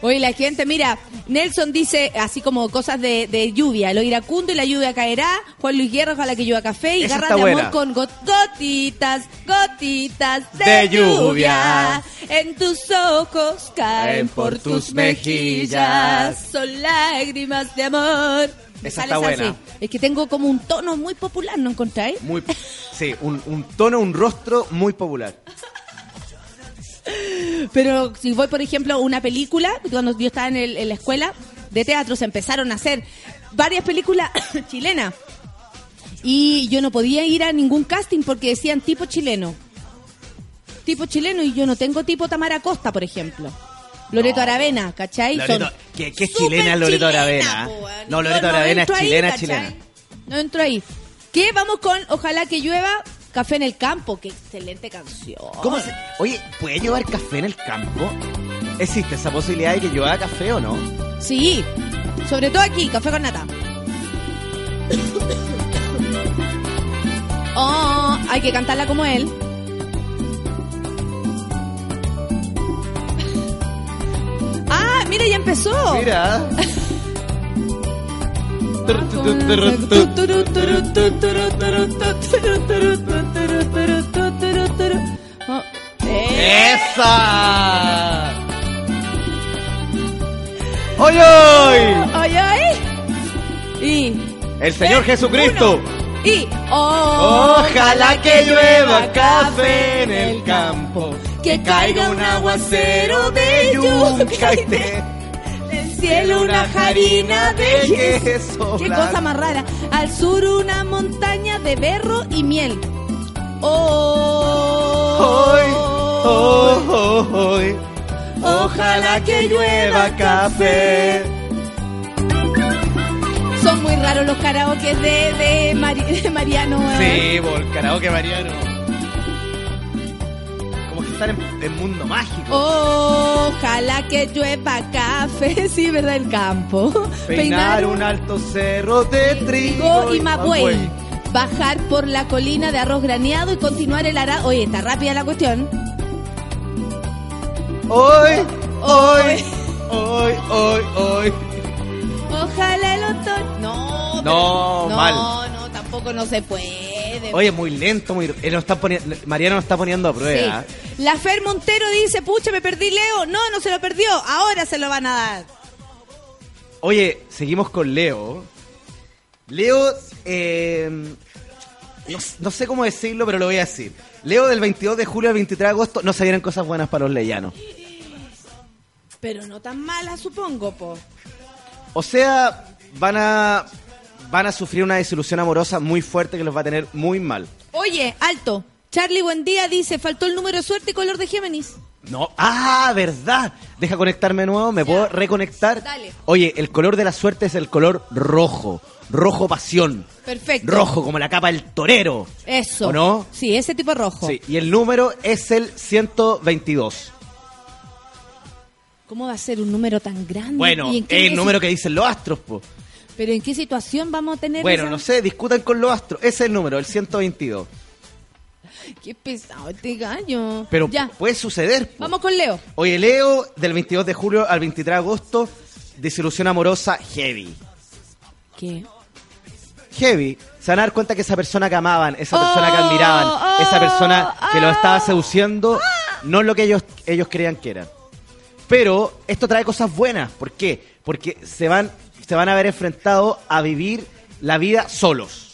Oye, la gente, mira, Nelson dice así como cosas de, de lluvia. Lo iracundo y la lluvia caerá. Juan Luis Guerra, ojalá que llueva café. Y Esa garra está de buena. amor con got- gotitas, gotitas de, De lluvia. lluvia. En tus ojos caen por tus mejillas. Son lágrimas de amor. Esa está así. buena. Es que tengo como un tono muy popular, ¿no encontráis? Muy, sí, un, un tono, un rostro muy popular. [LAUGHS] Pero si voy, por ejemplo, a una película, cuando yo estaba en, el- en la escuela de teatro, se empezaron a hacer varias películas [COUGHS] chilenas. Y yo no podía ir a ningún casting porque decían tipo chileno. Tipo chileno y yo no tengo tipo Tamara Costa, por ejemplo. Loreto Aravena, ¿cachai? Loreto- Son ¿qué- qué súper chilena es Loreto chilena, Aravena? No, Loreto Aravena es ahí, chilena, chilena. No entro ahí. ¿Qué? Vamos con Ojalá que llueva, Café en el Campo. Qué excelente canción. ¿Cómo se- Oye, ¿puede llevar café en el campo? ¿Existe esa posibilidad de que llueva café o no? Sí, sobre todo aquí, café con nata. [LAUGHS] Oh, hay que cantarla como él. [LAUGHS] Ah, mira, ya empezó. Mira. [LAUGHS] ¡Esa! ¡Oy, oy! Ay, ay. Y El Señor Jesucristo. uno, y oh, Ojalá que llueva café en el campo, que caiga un aguacero de yuca y cielo una harina de queso. Qué cosa más rara. Al sur una montaña de berro y miel. Oh, Hoy, hoy. Ojalá que llueva café. Son muy raros los karaoke de, de, Mari- de [LAUGHS] Mariano. weón. Sí, por el karaoke mariano. Estar en, en mundo mágico. Ojalá que llueva café, [LAUGHS] sí, ¿verdad? El campo. Peinar un alto cerro de trigo y mabuey. Bajar por la colina de arroz graneado y continuar el arado. Oye, está rápida la cuestión. Hoy, hoy, hoy, hoy, hoy. Ojalá el otoño. No, No, pero- mal. No, no, tampoco no se puede. Oye, muy lento, muy. Él nos está poniendo, Mariano nos está poniendo a prueba. Sí. La Fer Montero dice, pucha, me perdí Leo. No, no se lo perdió. Ahora se lo van a dar. Oye, seguimos con Leo. Leo, eh, no, no sé cómo decirlo, pero lo voy a decir. Leo del 22 de julio al 23 de agosto no se vienen cosas buenas para los leyanos. Pero no tan mala, supongo, po. O sea, van a van a sufrir una desilusión amorosa muy fuerte que los va a tener muy mal. Oye, alto. Charlie, buen día, dice, faltó el número de suerte y color de Géminis. No, ah, verdad. Deja conectarme de nuevo, ¿me puedo reconectar? Dale. Oye, el color de la suerte es el color rojo. Rojo pasión. Perfecto. Rojo, como la capa del torero. Eso. ¿O no? Sí, ese tipo de rojo. Sí, y el número es el 122. ¿Cómo va a ser un número tan grande? Bueno, ¿Y en qué- el número que dicen los astros, po. Pero ¿en qué situación vamos a tener Bueno, esa- no sé, discutan con los astros. Ese es el número, el 122. Qué pesado este gallo. Pero ya. puede suceder. po. Vamos con Leo. Oye, Leo, del 22 de julio al 23 de agosto, desilusión amorosa heavy. ¿Qué? Heavy. Se van a dar cuenta que esa persona que amaban, esa persona que Oh, admiraban, oh, esa persona que los estaba ah. seduciendo, no es lo que ellos, ellos creían que era. Pero esto trae cosas buenas. ¿Por qué? Porque se van, se van a ver enfrentados a vivir la vida solos.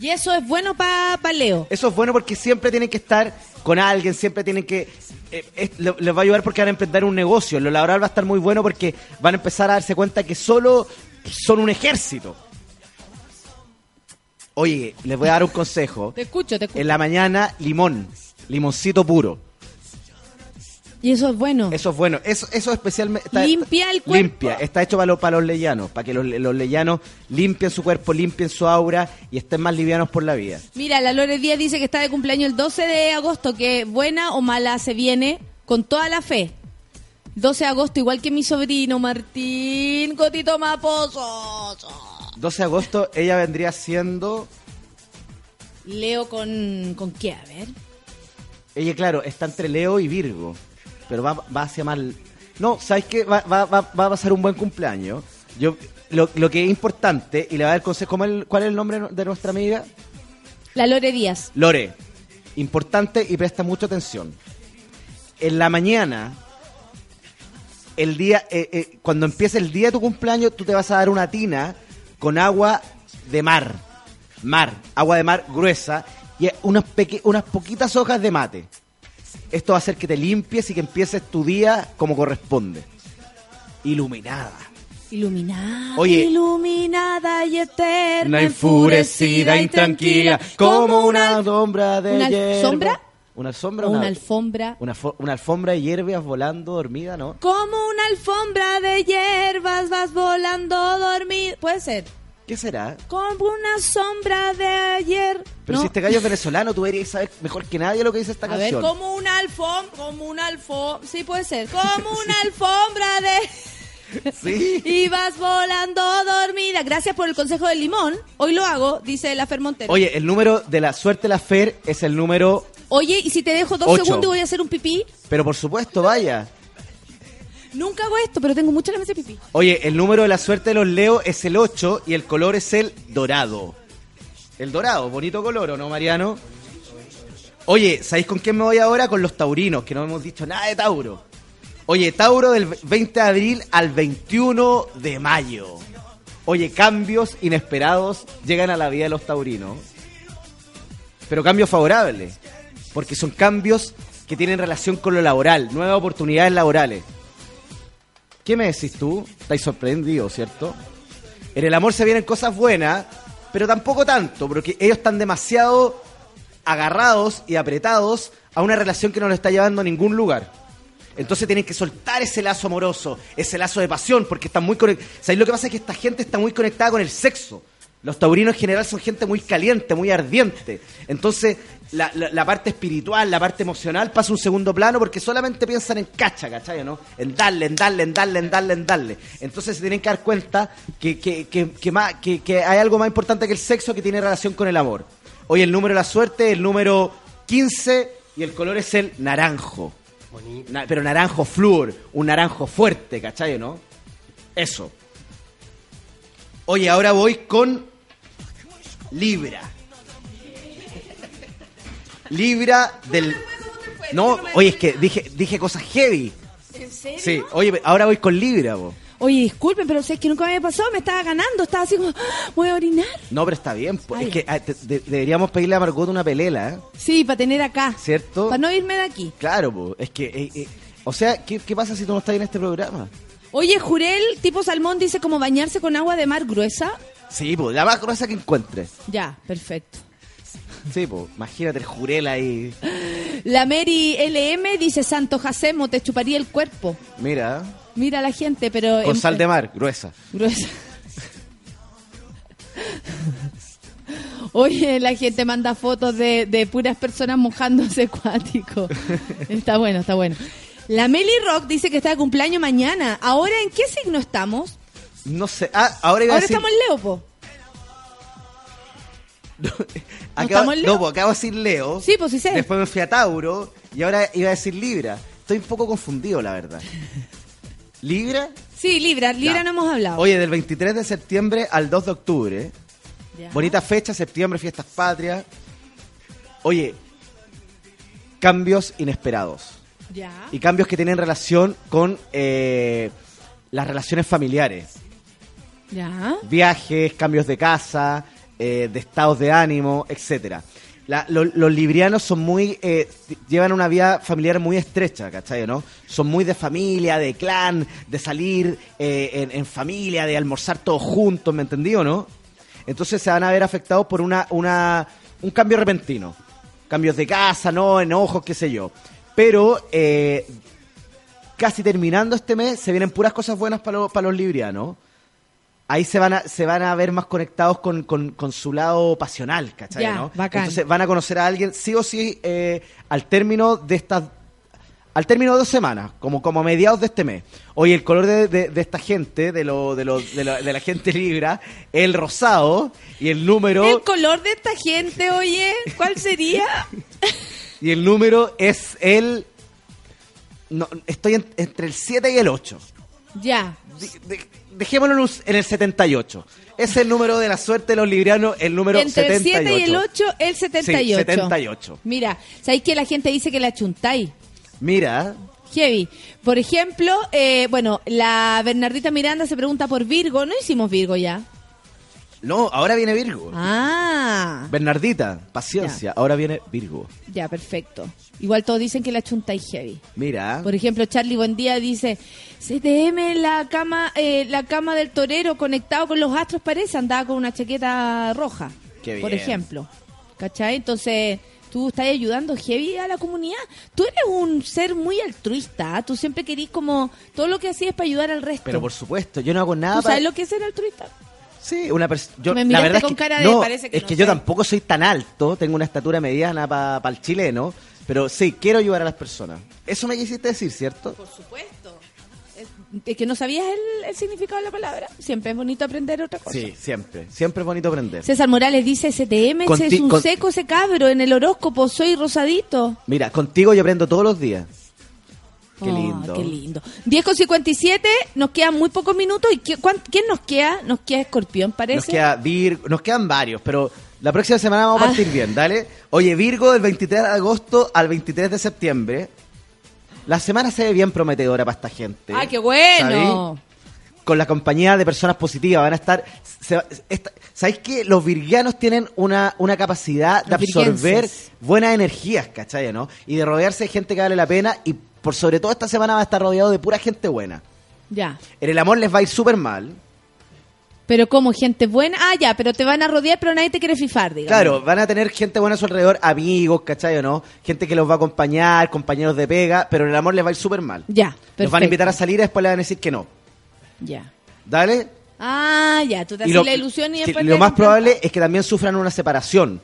Y eso es bueno para Leo. Eso es bueno porque siempre tienen que estar con alguien, siempre tienen que... eh, es- le- les va a ayudar porque van a emprender un negocio. Lo laboral va a estar muy bueno porque van a empezar a darse cuenta que solo son un ejército. Oye, les voy a dar un consejo. Te escucho, te escucho. En la mañana, limón. Limoncito puro. Y eso es bueno. Eso es bueno. Eso, eso especialmente... está- Limpia el cuerpo. Limpia. Está hecho para, los- para los leyanos. Para que los, los leyanos limpien su cuerpo, limpien su aura y estén más livianos por la vida. Mira, la Lore Díaz dice que está de cumpleaños el 12 de agosto, que buena o mala se viene con toda la fe. 12 de agosto, igual que mi sobrino Martín Cotito Maposo. 12 de agosto, ella vendría siendo... Leo con... ¿Con qué? A ver. Ella, claro, está entre Leo y Virgo. Pero va, va hacia mal. No, ¿sabes qué? Va, va, va, va a pasar un buen cumpleaños. Yo, lo, lo que es importante, y le va a dar consejo, ¿cómo el- ¿cuál es el nombre de nuestra amiga? La Lore Díaz. Lore. Importante y presta mucha atención. En la mañana, el día, eh, eh, cuando empiece el día de tu cumpleaños, tú te vas a dar una tina con agua de mar. Mar, agua de mar gruesa y unas, unas poquitas hojas de mate. Esto va a hacer que te limpies y que empieces tu día como corresponde. Iluminada. Iluminada. Oye. Iluminada y eterna. Una enfurecida, intranquila, como una sombra de ¿Una hierba. sombra? Una sombra, una, una alfombra. una, una alfombra de hierbas volando dormida, ¿no? Como una alfombra de hierbas vas volando dormido. Puede ser. ¿Qué será? Como una sombra de ayer. Pero No. si este gallo es venezolano, tú deberías saber mejor que nadie lo que dice esta A ver, canción. como una alfombra, como una alfombra, sí puede ser, como una alfombra de... [LAUGHS] Sí. [LAUGHS] Y vas volando dormida. Gracias por el consejo del limón. Hoy lo hago, dice la Fer Montero. Oye, el número de la suerte de la Fer es el número... Oye, y si te dejo dos Ocho. segundos y voy a hacer un pipí. Pero por supuesto, vaya. Nunca hago esto, pero tengo muchas ganas de pipí. Oye, el número de la suerte de los Leo es el 8 y el color es el dorado. El dorado, bonito color, ¿o no, Mariano? Oye, ¿sabéis con quién me voy ahora? Con los taurinos, que no hemos dicho nada de Tauro. Oye, Tauro del 20 de abril al 21 de mayo. Oye, cambios inesperados llegan a la vida de los taurinos. Pero cambios favorables. Porque son cambios que tienen relación con lo laboral, nuevas oportunidades laborales. ¿Qué me decís tú? Estáis sorprendido, ¿cierto? En el amor se vienen cosas buenas, pero tampoco tanto, porque ellos están demasiado agarrados y apretados a una relación que no los está llevando a ningún lugar. Entonces tienen que soltar ese lazo amoroso, ese lazo de pasión, porque están muy conectados. ¿Sabéis lo que pasa? Es que esta gente está muy conectada con el sexo. Los taurinos en general son gente muy caliente, muy ardiente. Entonces, la, la- la parte espiritual, la parte emocional pasa un segundo plano porque solamente piensan en cacha, ¿cachai? ¿no? En darle, en darle, en darle, en darle, en darle. Entonces se tienen que dar cuenta que, que, que, que más, que, que hay algo más importante que el sexo que tiene relación con el amor. Hoy el número de la suerte es el número 15 y el color es el naranjo. Na- pero naranjo flúor, un naranjo fuerte, ¿cachai? ¿no? Eso. Oye, ahora voy con Libra. Libra del... No, oye, es que dije, dije cosas heavy. ¿En serio? Sí, oye, ahora voy con Libra, vos. Oye, disculpen, pero sé que nunca me había pasado, me estaba ganando, estaba así como, ¡ah! voy a orinar. No, pero está bien. pues, Ay. es que ah, te- de- deberíamos pedirle a Margot una pelela, ¿eh? Sí, para tener acá. ¿Cierto? Para no irme de aquí. Claro, pues. Es que... eh, eh, o sea, ¿qué, ¿qué pasa si tú no estás en este programa? Oye, Jurel, tipo salmón, dice como bañarse con agua de mar gruesa. Sí, pues, la más gruesa que encuentres. Ya, perfecto. Sí, pues, imagínate el jurel ahí. La Mary LM dice, Santo Jacemo, te chuparía el cuerpo. Mira, Mira la gente, pero... con en- sal de mar, gruesa. Gruesa. Oye, la gente manda fotos de, de puras personas mojándose cuático. Está bueno, está bueno. La Meli Rock dice que está de cumpleaños mañana. ¿Ahora en qué signo estamos? No sé. Ah, ahora iba a Ahora decir. estamos en Leo, po. [LAUGHS] acabo, estamos en Leo? no, acabo de decir Leo. Sí, pues sí sé. Después me fui a Tauro. Y ahora iba a decir Libra. Estoy un poco confundido, la verdad. [LAUGHS] ¿Libra? Sí, Libra. Libra Ya. no hemos hablado. Oye, del 23 de septiembre al 2 de octubre. Ya. Bonita fecha, septiembre, fiestas patrias. Oye, cambios inesperados. Ya. Y cambios que tienen relación con eh, las relaciones familiares. Viajes, cambios de casa, eh, de estados de ánimo, etcétera. La- lo- los librianos son muy eh, llevan una vida familiar muy estrecha, ¿cachai? ¿no? Son muy de familia, de clan, de salir eh, en, familia, de almorzar todos juntos, ¿me entendí o no? Entonces se van a ver afectados por una, una, un cambio repentino. Cambios de casa, ¿no? Enojos, qué sé yo. Pero casi terminando este mes se vienen puras cosas buenas para los librianos. Ahí se van a, se van a ver más conectados con, con- con su lado pasional, ¿cachai? Ya, ¿no? bacán. Entonces van a conocer a alguien sí o sí eh, al término de estas al término de dos semanas, como, como a mediados de este mes. Oye, el color de, de- de esta gente, de, lo, de, lo- de, la, de la gente [LAUGHS] libra, el rosado y el número El color de esta gente, oye, ¿cuál sería? [LAUGHS] y el número es el no, estoy en- entre el 7 y el 8. ya. Dejémoslo en el 78. Es el número de la suerte de los librianos, el número Entre 78. el 7 y el 8, el 78. Sí, 78. Mira, ¿sabéis que la gente dice que la chuntáis? Mira, Heavy. Por ejemplo, eh, bueno, la Bernardita Miranda se pregunta por Virgo. No hicimos Virgo ya. No, ahora viene Virgo. Ah, Bernardita, paciencia, ahora viene Virgo. ya, perfecto. Igual todos dicen que la chuntáis heavy. Mira, Por ejemplo, Charlie Buendía dice, CTM la cama, eh, la cama del torero conectado con los astros parece, andaba con una chaqueta roja. Qué Por bien. ejemplo. ¿Cachai? Entonces, tú estás ayudando heavy a la comunidad. Tú eres un ser muy altruista. ¿ah? Tú siempre querís como, todo lo que hacías es para ayudar al resto. pero por supuesto, yo no hago nada ¿Tú para... sabes lo que es ser altruista? Sí, una persona. Me la verdad es con que, cara de no, parece que es no que sé. yo tampoco soy tan alto, tengo una estatura mediana para el chileno, pero sí, quiero ayudar a las personas. Eso me quisiste decir, ¿cierto? Por supuesto. Es que no sabías el, el significado de la palabra. Siempre es bonito aprender otra cosa. Sí, siempre. Siempre es bonito aprender. César Morales dice, STM, ese Conti- es un con- seco ese cabro en el horóscopo, soy rosadito. Mira, contigo yo aprendo todos los días. Qué Oh, lindo. qué lindo. 10 con 57, nos quedan muy pocos minutos. ¿Y qué- cuán- quién nos queda? Nos queda Escorpión, parece. Nos, queda Vir- nos quedan varios, pero la próxima semana vamos a Ah. partir bien, dale. Oye, Virgo del 23 de agosto al 23 de septiembre. La semana se ve bien prometedora para esta gente. ¡Ah, qué bueno! Con la compañía de personas positivas van a estar... se va- esta- ¿Sabéis que los virgianos tienen una, una capacidad de Los absorber buenas energías, ¿cachai? ¿no? Y de rodearse de gente que vale la pena y por sobre todo esta semana va a estar rodeado de pura gente buena. Ya. En el amor les va a ir súper mal. Pero como gente buena. Ah, ya, pero te van a rodear, pero nadie te quiere fifar, digamos. Claro, van a tener gente buena a su alrededor, amigos, ¿cachai o no? Gente que los va a acompañar, compañeros de pega, pero en el amor les va a ir súper mal. Ya, Los van a perfecto. invitar a salir y después le van a decir que no. Ya. ¿Dale? Ah, ya, tú te haces lo, la ilusión y después lo más probable es que también sufran una separación.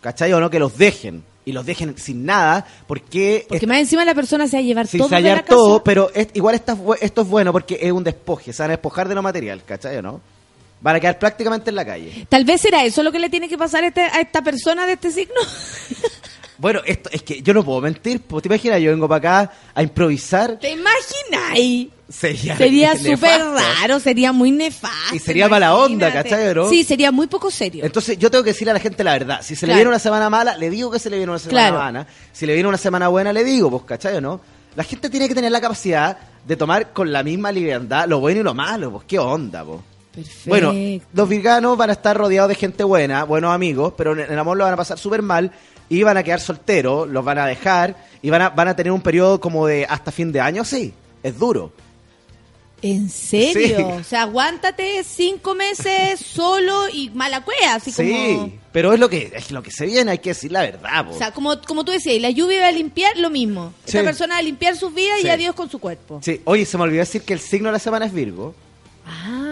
¿Cachai o no? Que los dejen. Y los dejen sin nada, porque... Porque más encima la persona se va a llevar todo de hallar la casa. todo, pero es- igual esta- esto es bueno porque es un despoje, se van a despojar de lo material, ¿cachai o no? Van a quedar prácticamente en la calle. Tal vez será eso lo que le tiene que pasar a, este- a esta persona de este signo. [LAUGHS] Bueno, esto es que yo no puedo mentir, pues te imaginas, yo vengo para acá a improvisar. ¿Te imagináis? Sería, Sería súper raro, sería muy nefasto. Y sería mala onda. ¿cachai? Sí, sería muy poco serio. Entonces yo tengo que decirle a la gente la verdad. Si se le viene una semana mala, le digo que se le viene una semana Claro. mala. Si le viene una semana buena, le digo, pues, ¿cachai o no? La gente tiene que tener la capacidad de tomar con la misma liviandad lo bueno y lo malo, pues, ¿qué onda, pues? Perfecto. Bueno, los virganos van a estar rodeados de gente buena, buenos amigos, pero en el amor lo van a pasar súper mal y van a quedar solteros, los van a dejar y van a, van a tener un periodo como de hasta fin de año, sí, es duro. ¿En serio? Sí. O sea, aguántate cinco meses solo y mala cueva, así sí, como... pero es lo que es lo que se viene, hay que decir la verdad. po. O sea, como, como tú decías, la lluvia va a limpiar lo mismo. Sí. Esta persona va a limpiar sus vidas y Sí. adiós con su cuerpo. Sí, oye, se me olvidó decir que el signo de la semana es Virgo. Ah,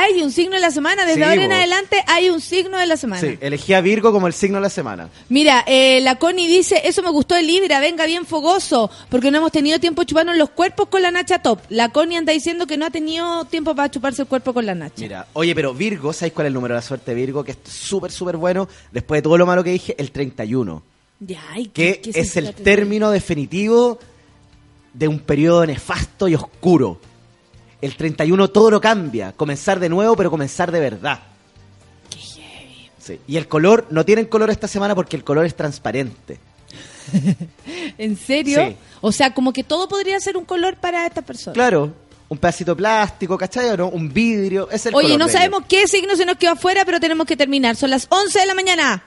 hay un signo de la semana. Desde Sí, ahora en adelante hay un signo de la semana. Sí, elegí a Virgo como el signo de la semana. Mira, eh, la Connie dice, eso me gustó de Libra, venga bien fogoso, porque no hemos tenido tiempo chuparnos los cuerpos con la Nacha Top. La Connie anda diciendo que no ha tenido tiempo para chuparse el cuerpo con la Nacha. Mira, oye, pero Virgo, ¿sabéis cuál es el número de la suerte de Virgo? Que es súper, súper bueno. Después de todo lo malo que dije, el 31. Ya, ¿y Que qué- qué es el término definitivo de un periodo nefasto y oscuro. El 31 todo lo cambia. Comenzar de nuevo, pero comenzar de verdad. Sí. Y el color, no tienen color esta semana porque el color es transparente. [LAUGHS] ¿En serio? Sí. O sea, como que todo podría ser un color para esta persona. Claro, un pedacito de plástico, ¿cachai? o no? Un vidrio, es el Oye, color no sabemos qué signo se nos quedó afuera, pero tenemos que terminar. Son las 11 de la mañana.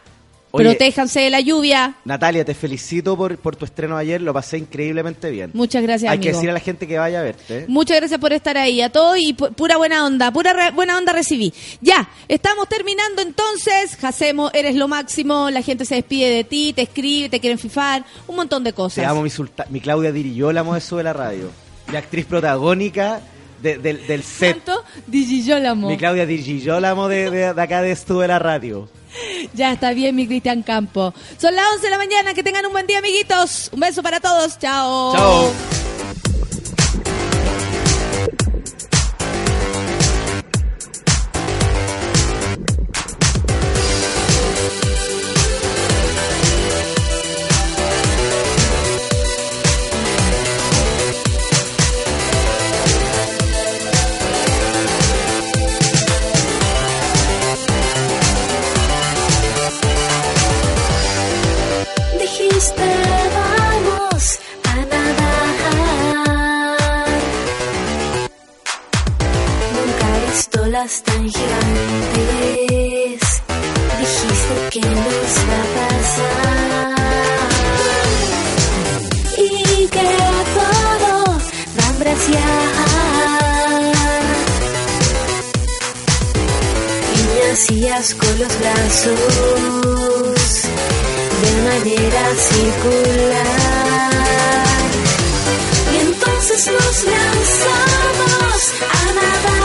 Oye. Protéjanse de la lluvia. Natalia, te felicito por, por tu estreno ayer, lo pasé increíblemente bien. Muchas gracias, Hay que decir a la gente que vaya a verte. Muchas gracias por estar ahí. A todos y pu- pura buena onda. Pura re- buena onda recibí. Ya, estamos terminando entonces. Jacemo, eres lo máximo. La gente se despide de ti, te escribe, te quieren fifar. Un montón de cosas. Te amo, mi, sulta- mi Claudia Diriyólamo de Sube la Radio. La actriz protagónica de- del- del set. ¿Cuánto? Digillólamo. Mi Claudia Diriyólamo de, de, de acá de Sube la Radio. [LAUGHS] Ya está bien, mi Cristian Campo. Son las 11 de la mañana. Que tengan un buen día, amiguitos. Un beso para todos. Chao. Chao. Tan gigantes. Dijiste que nos va a pasar. Y que todo va a Y me hacías con los brazos de manera circular. Y entonces nos lanzamos a nadar.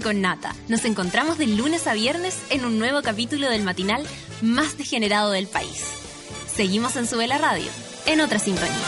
Con Nata. Nos encontramos de lunes a viernes en un nuevo capítulo del matinal más degenerado del país. Seguimos en Sube la Radio, en otra sintonía.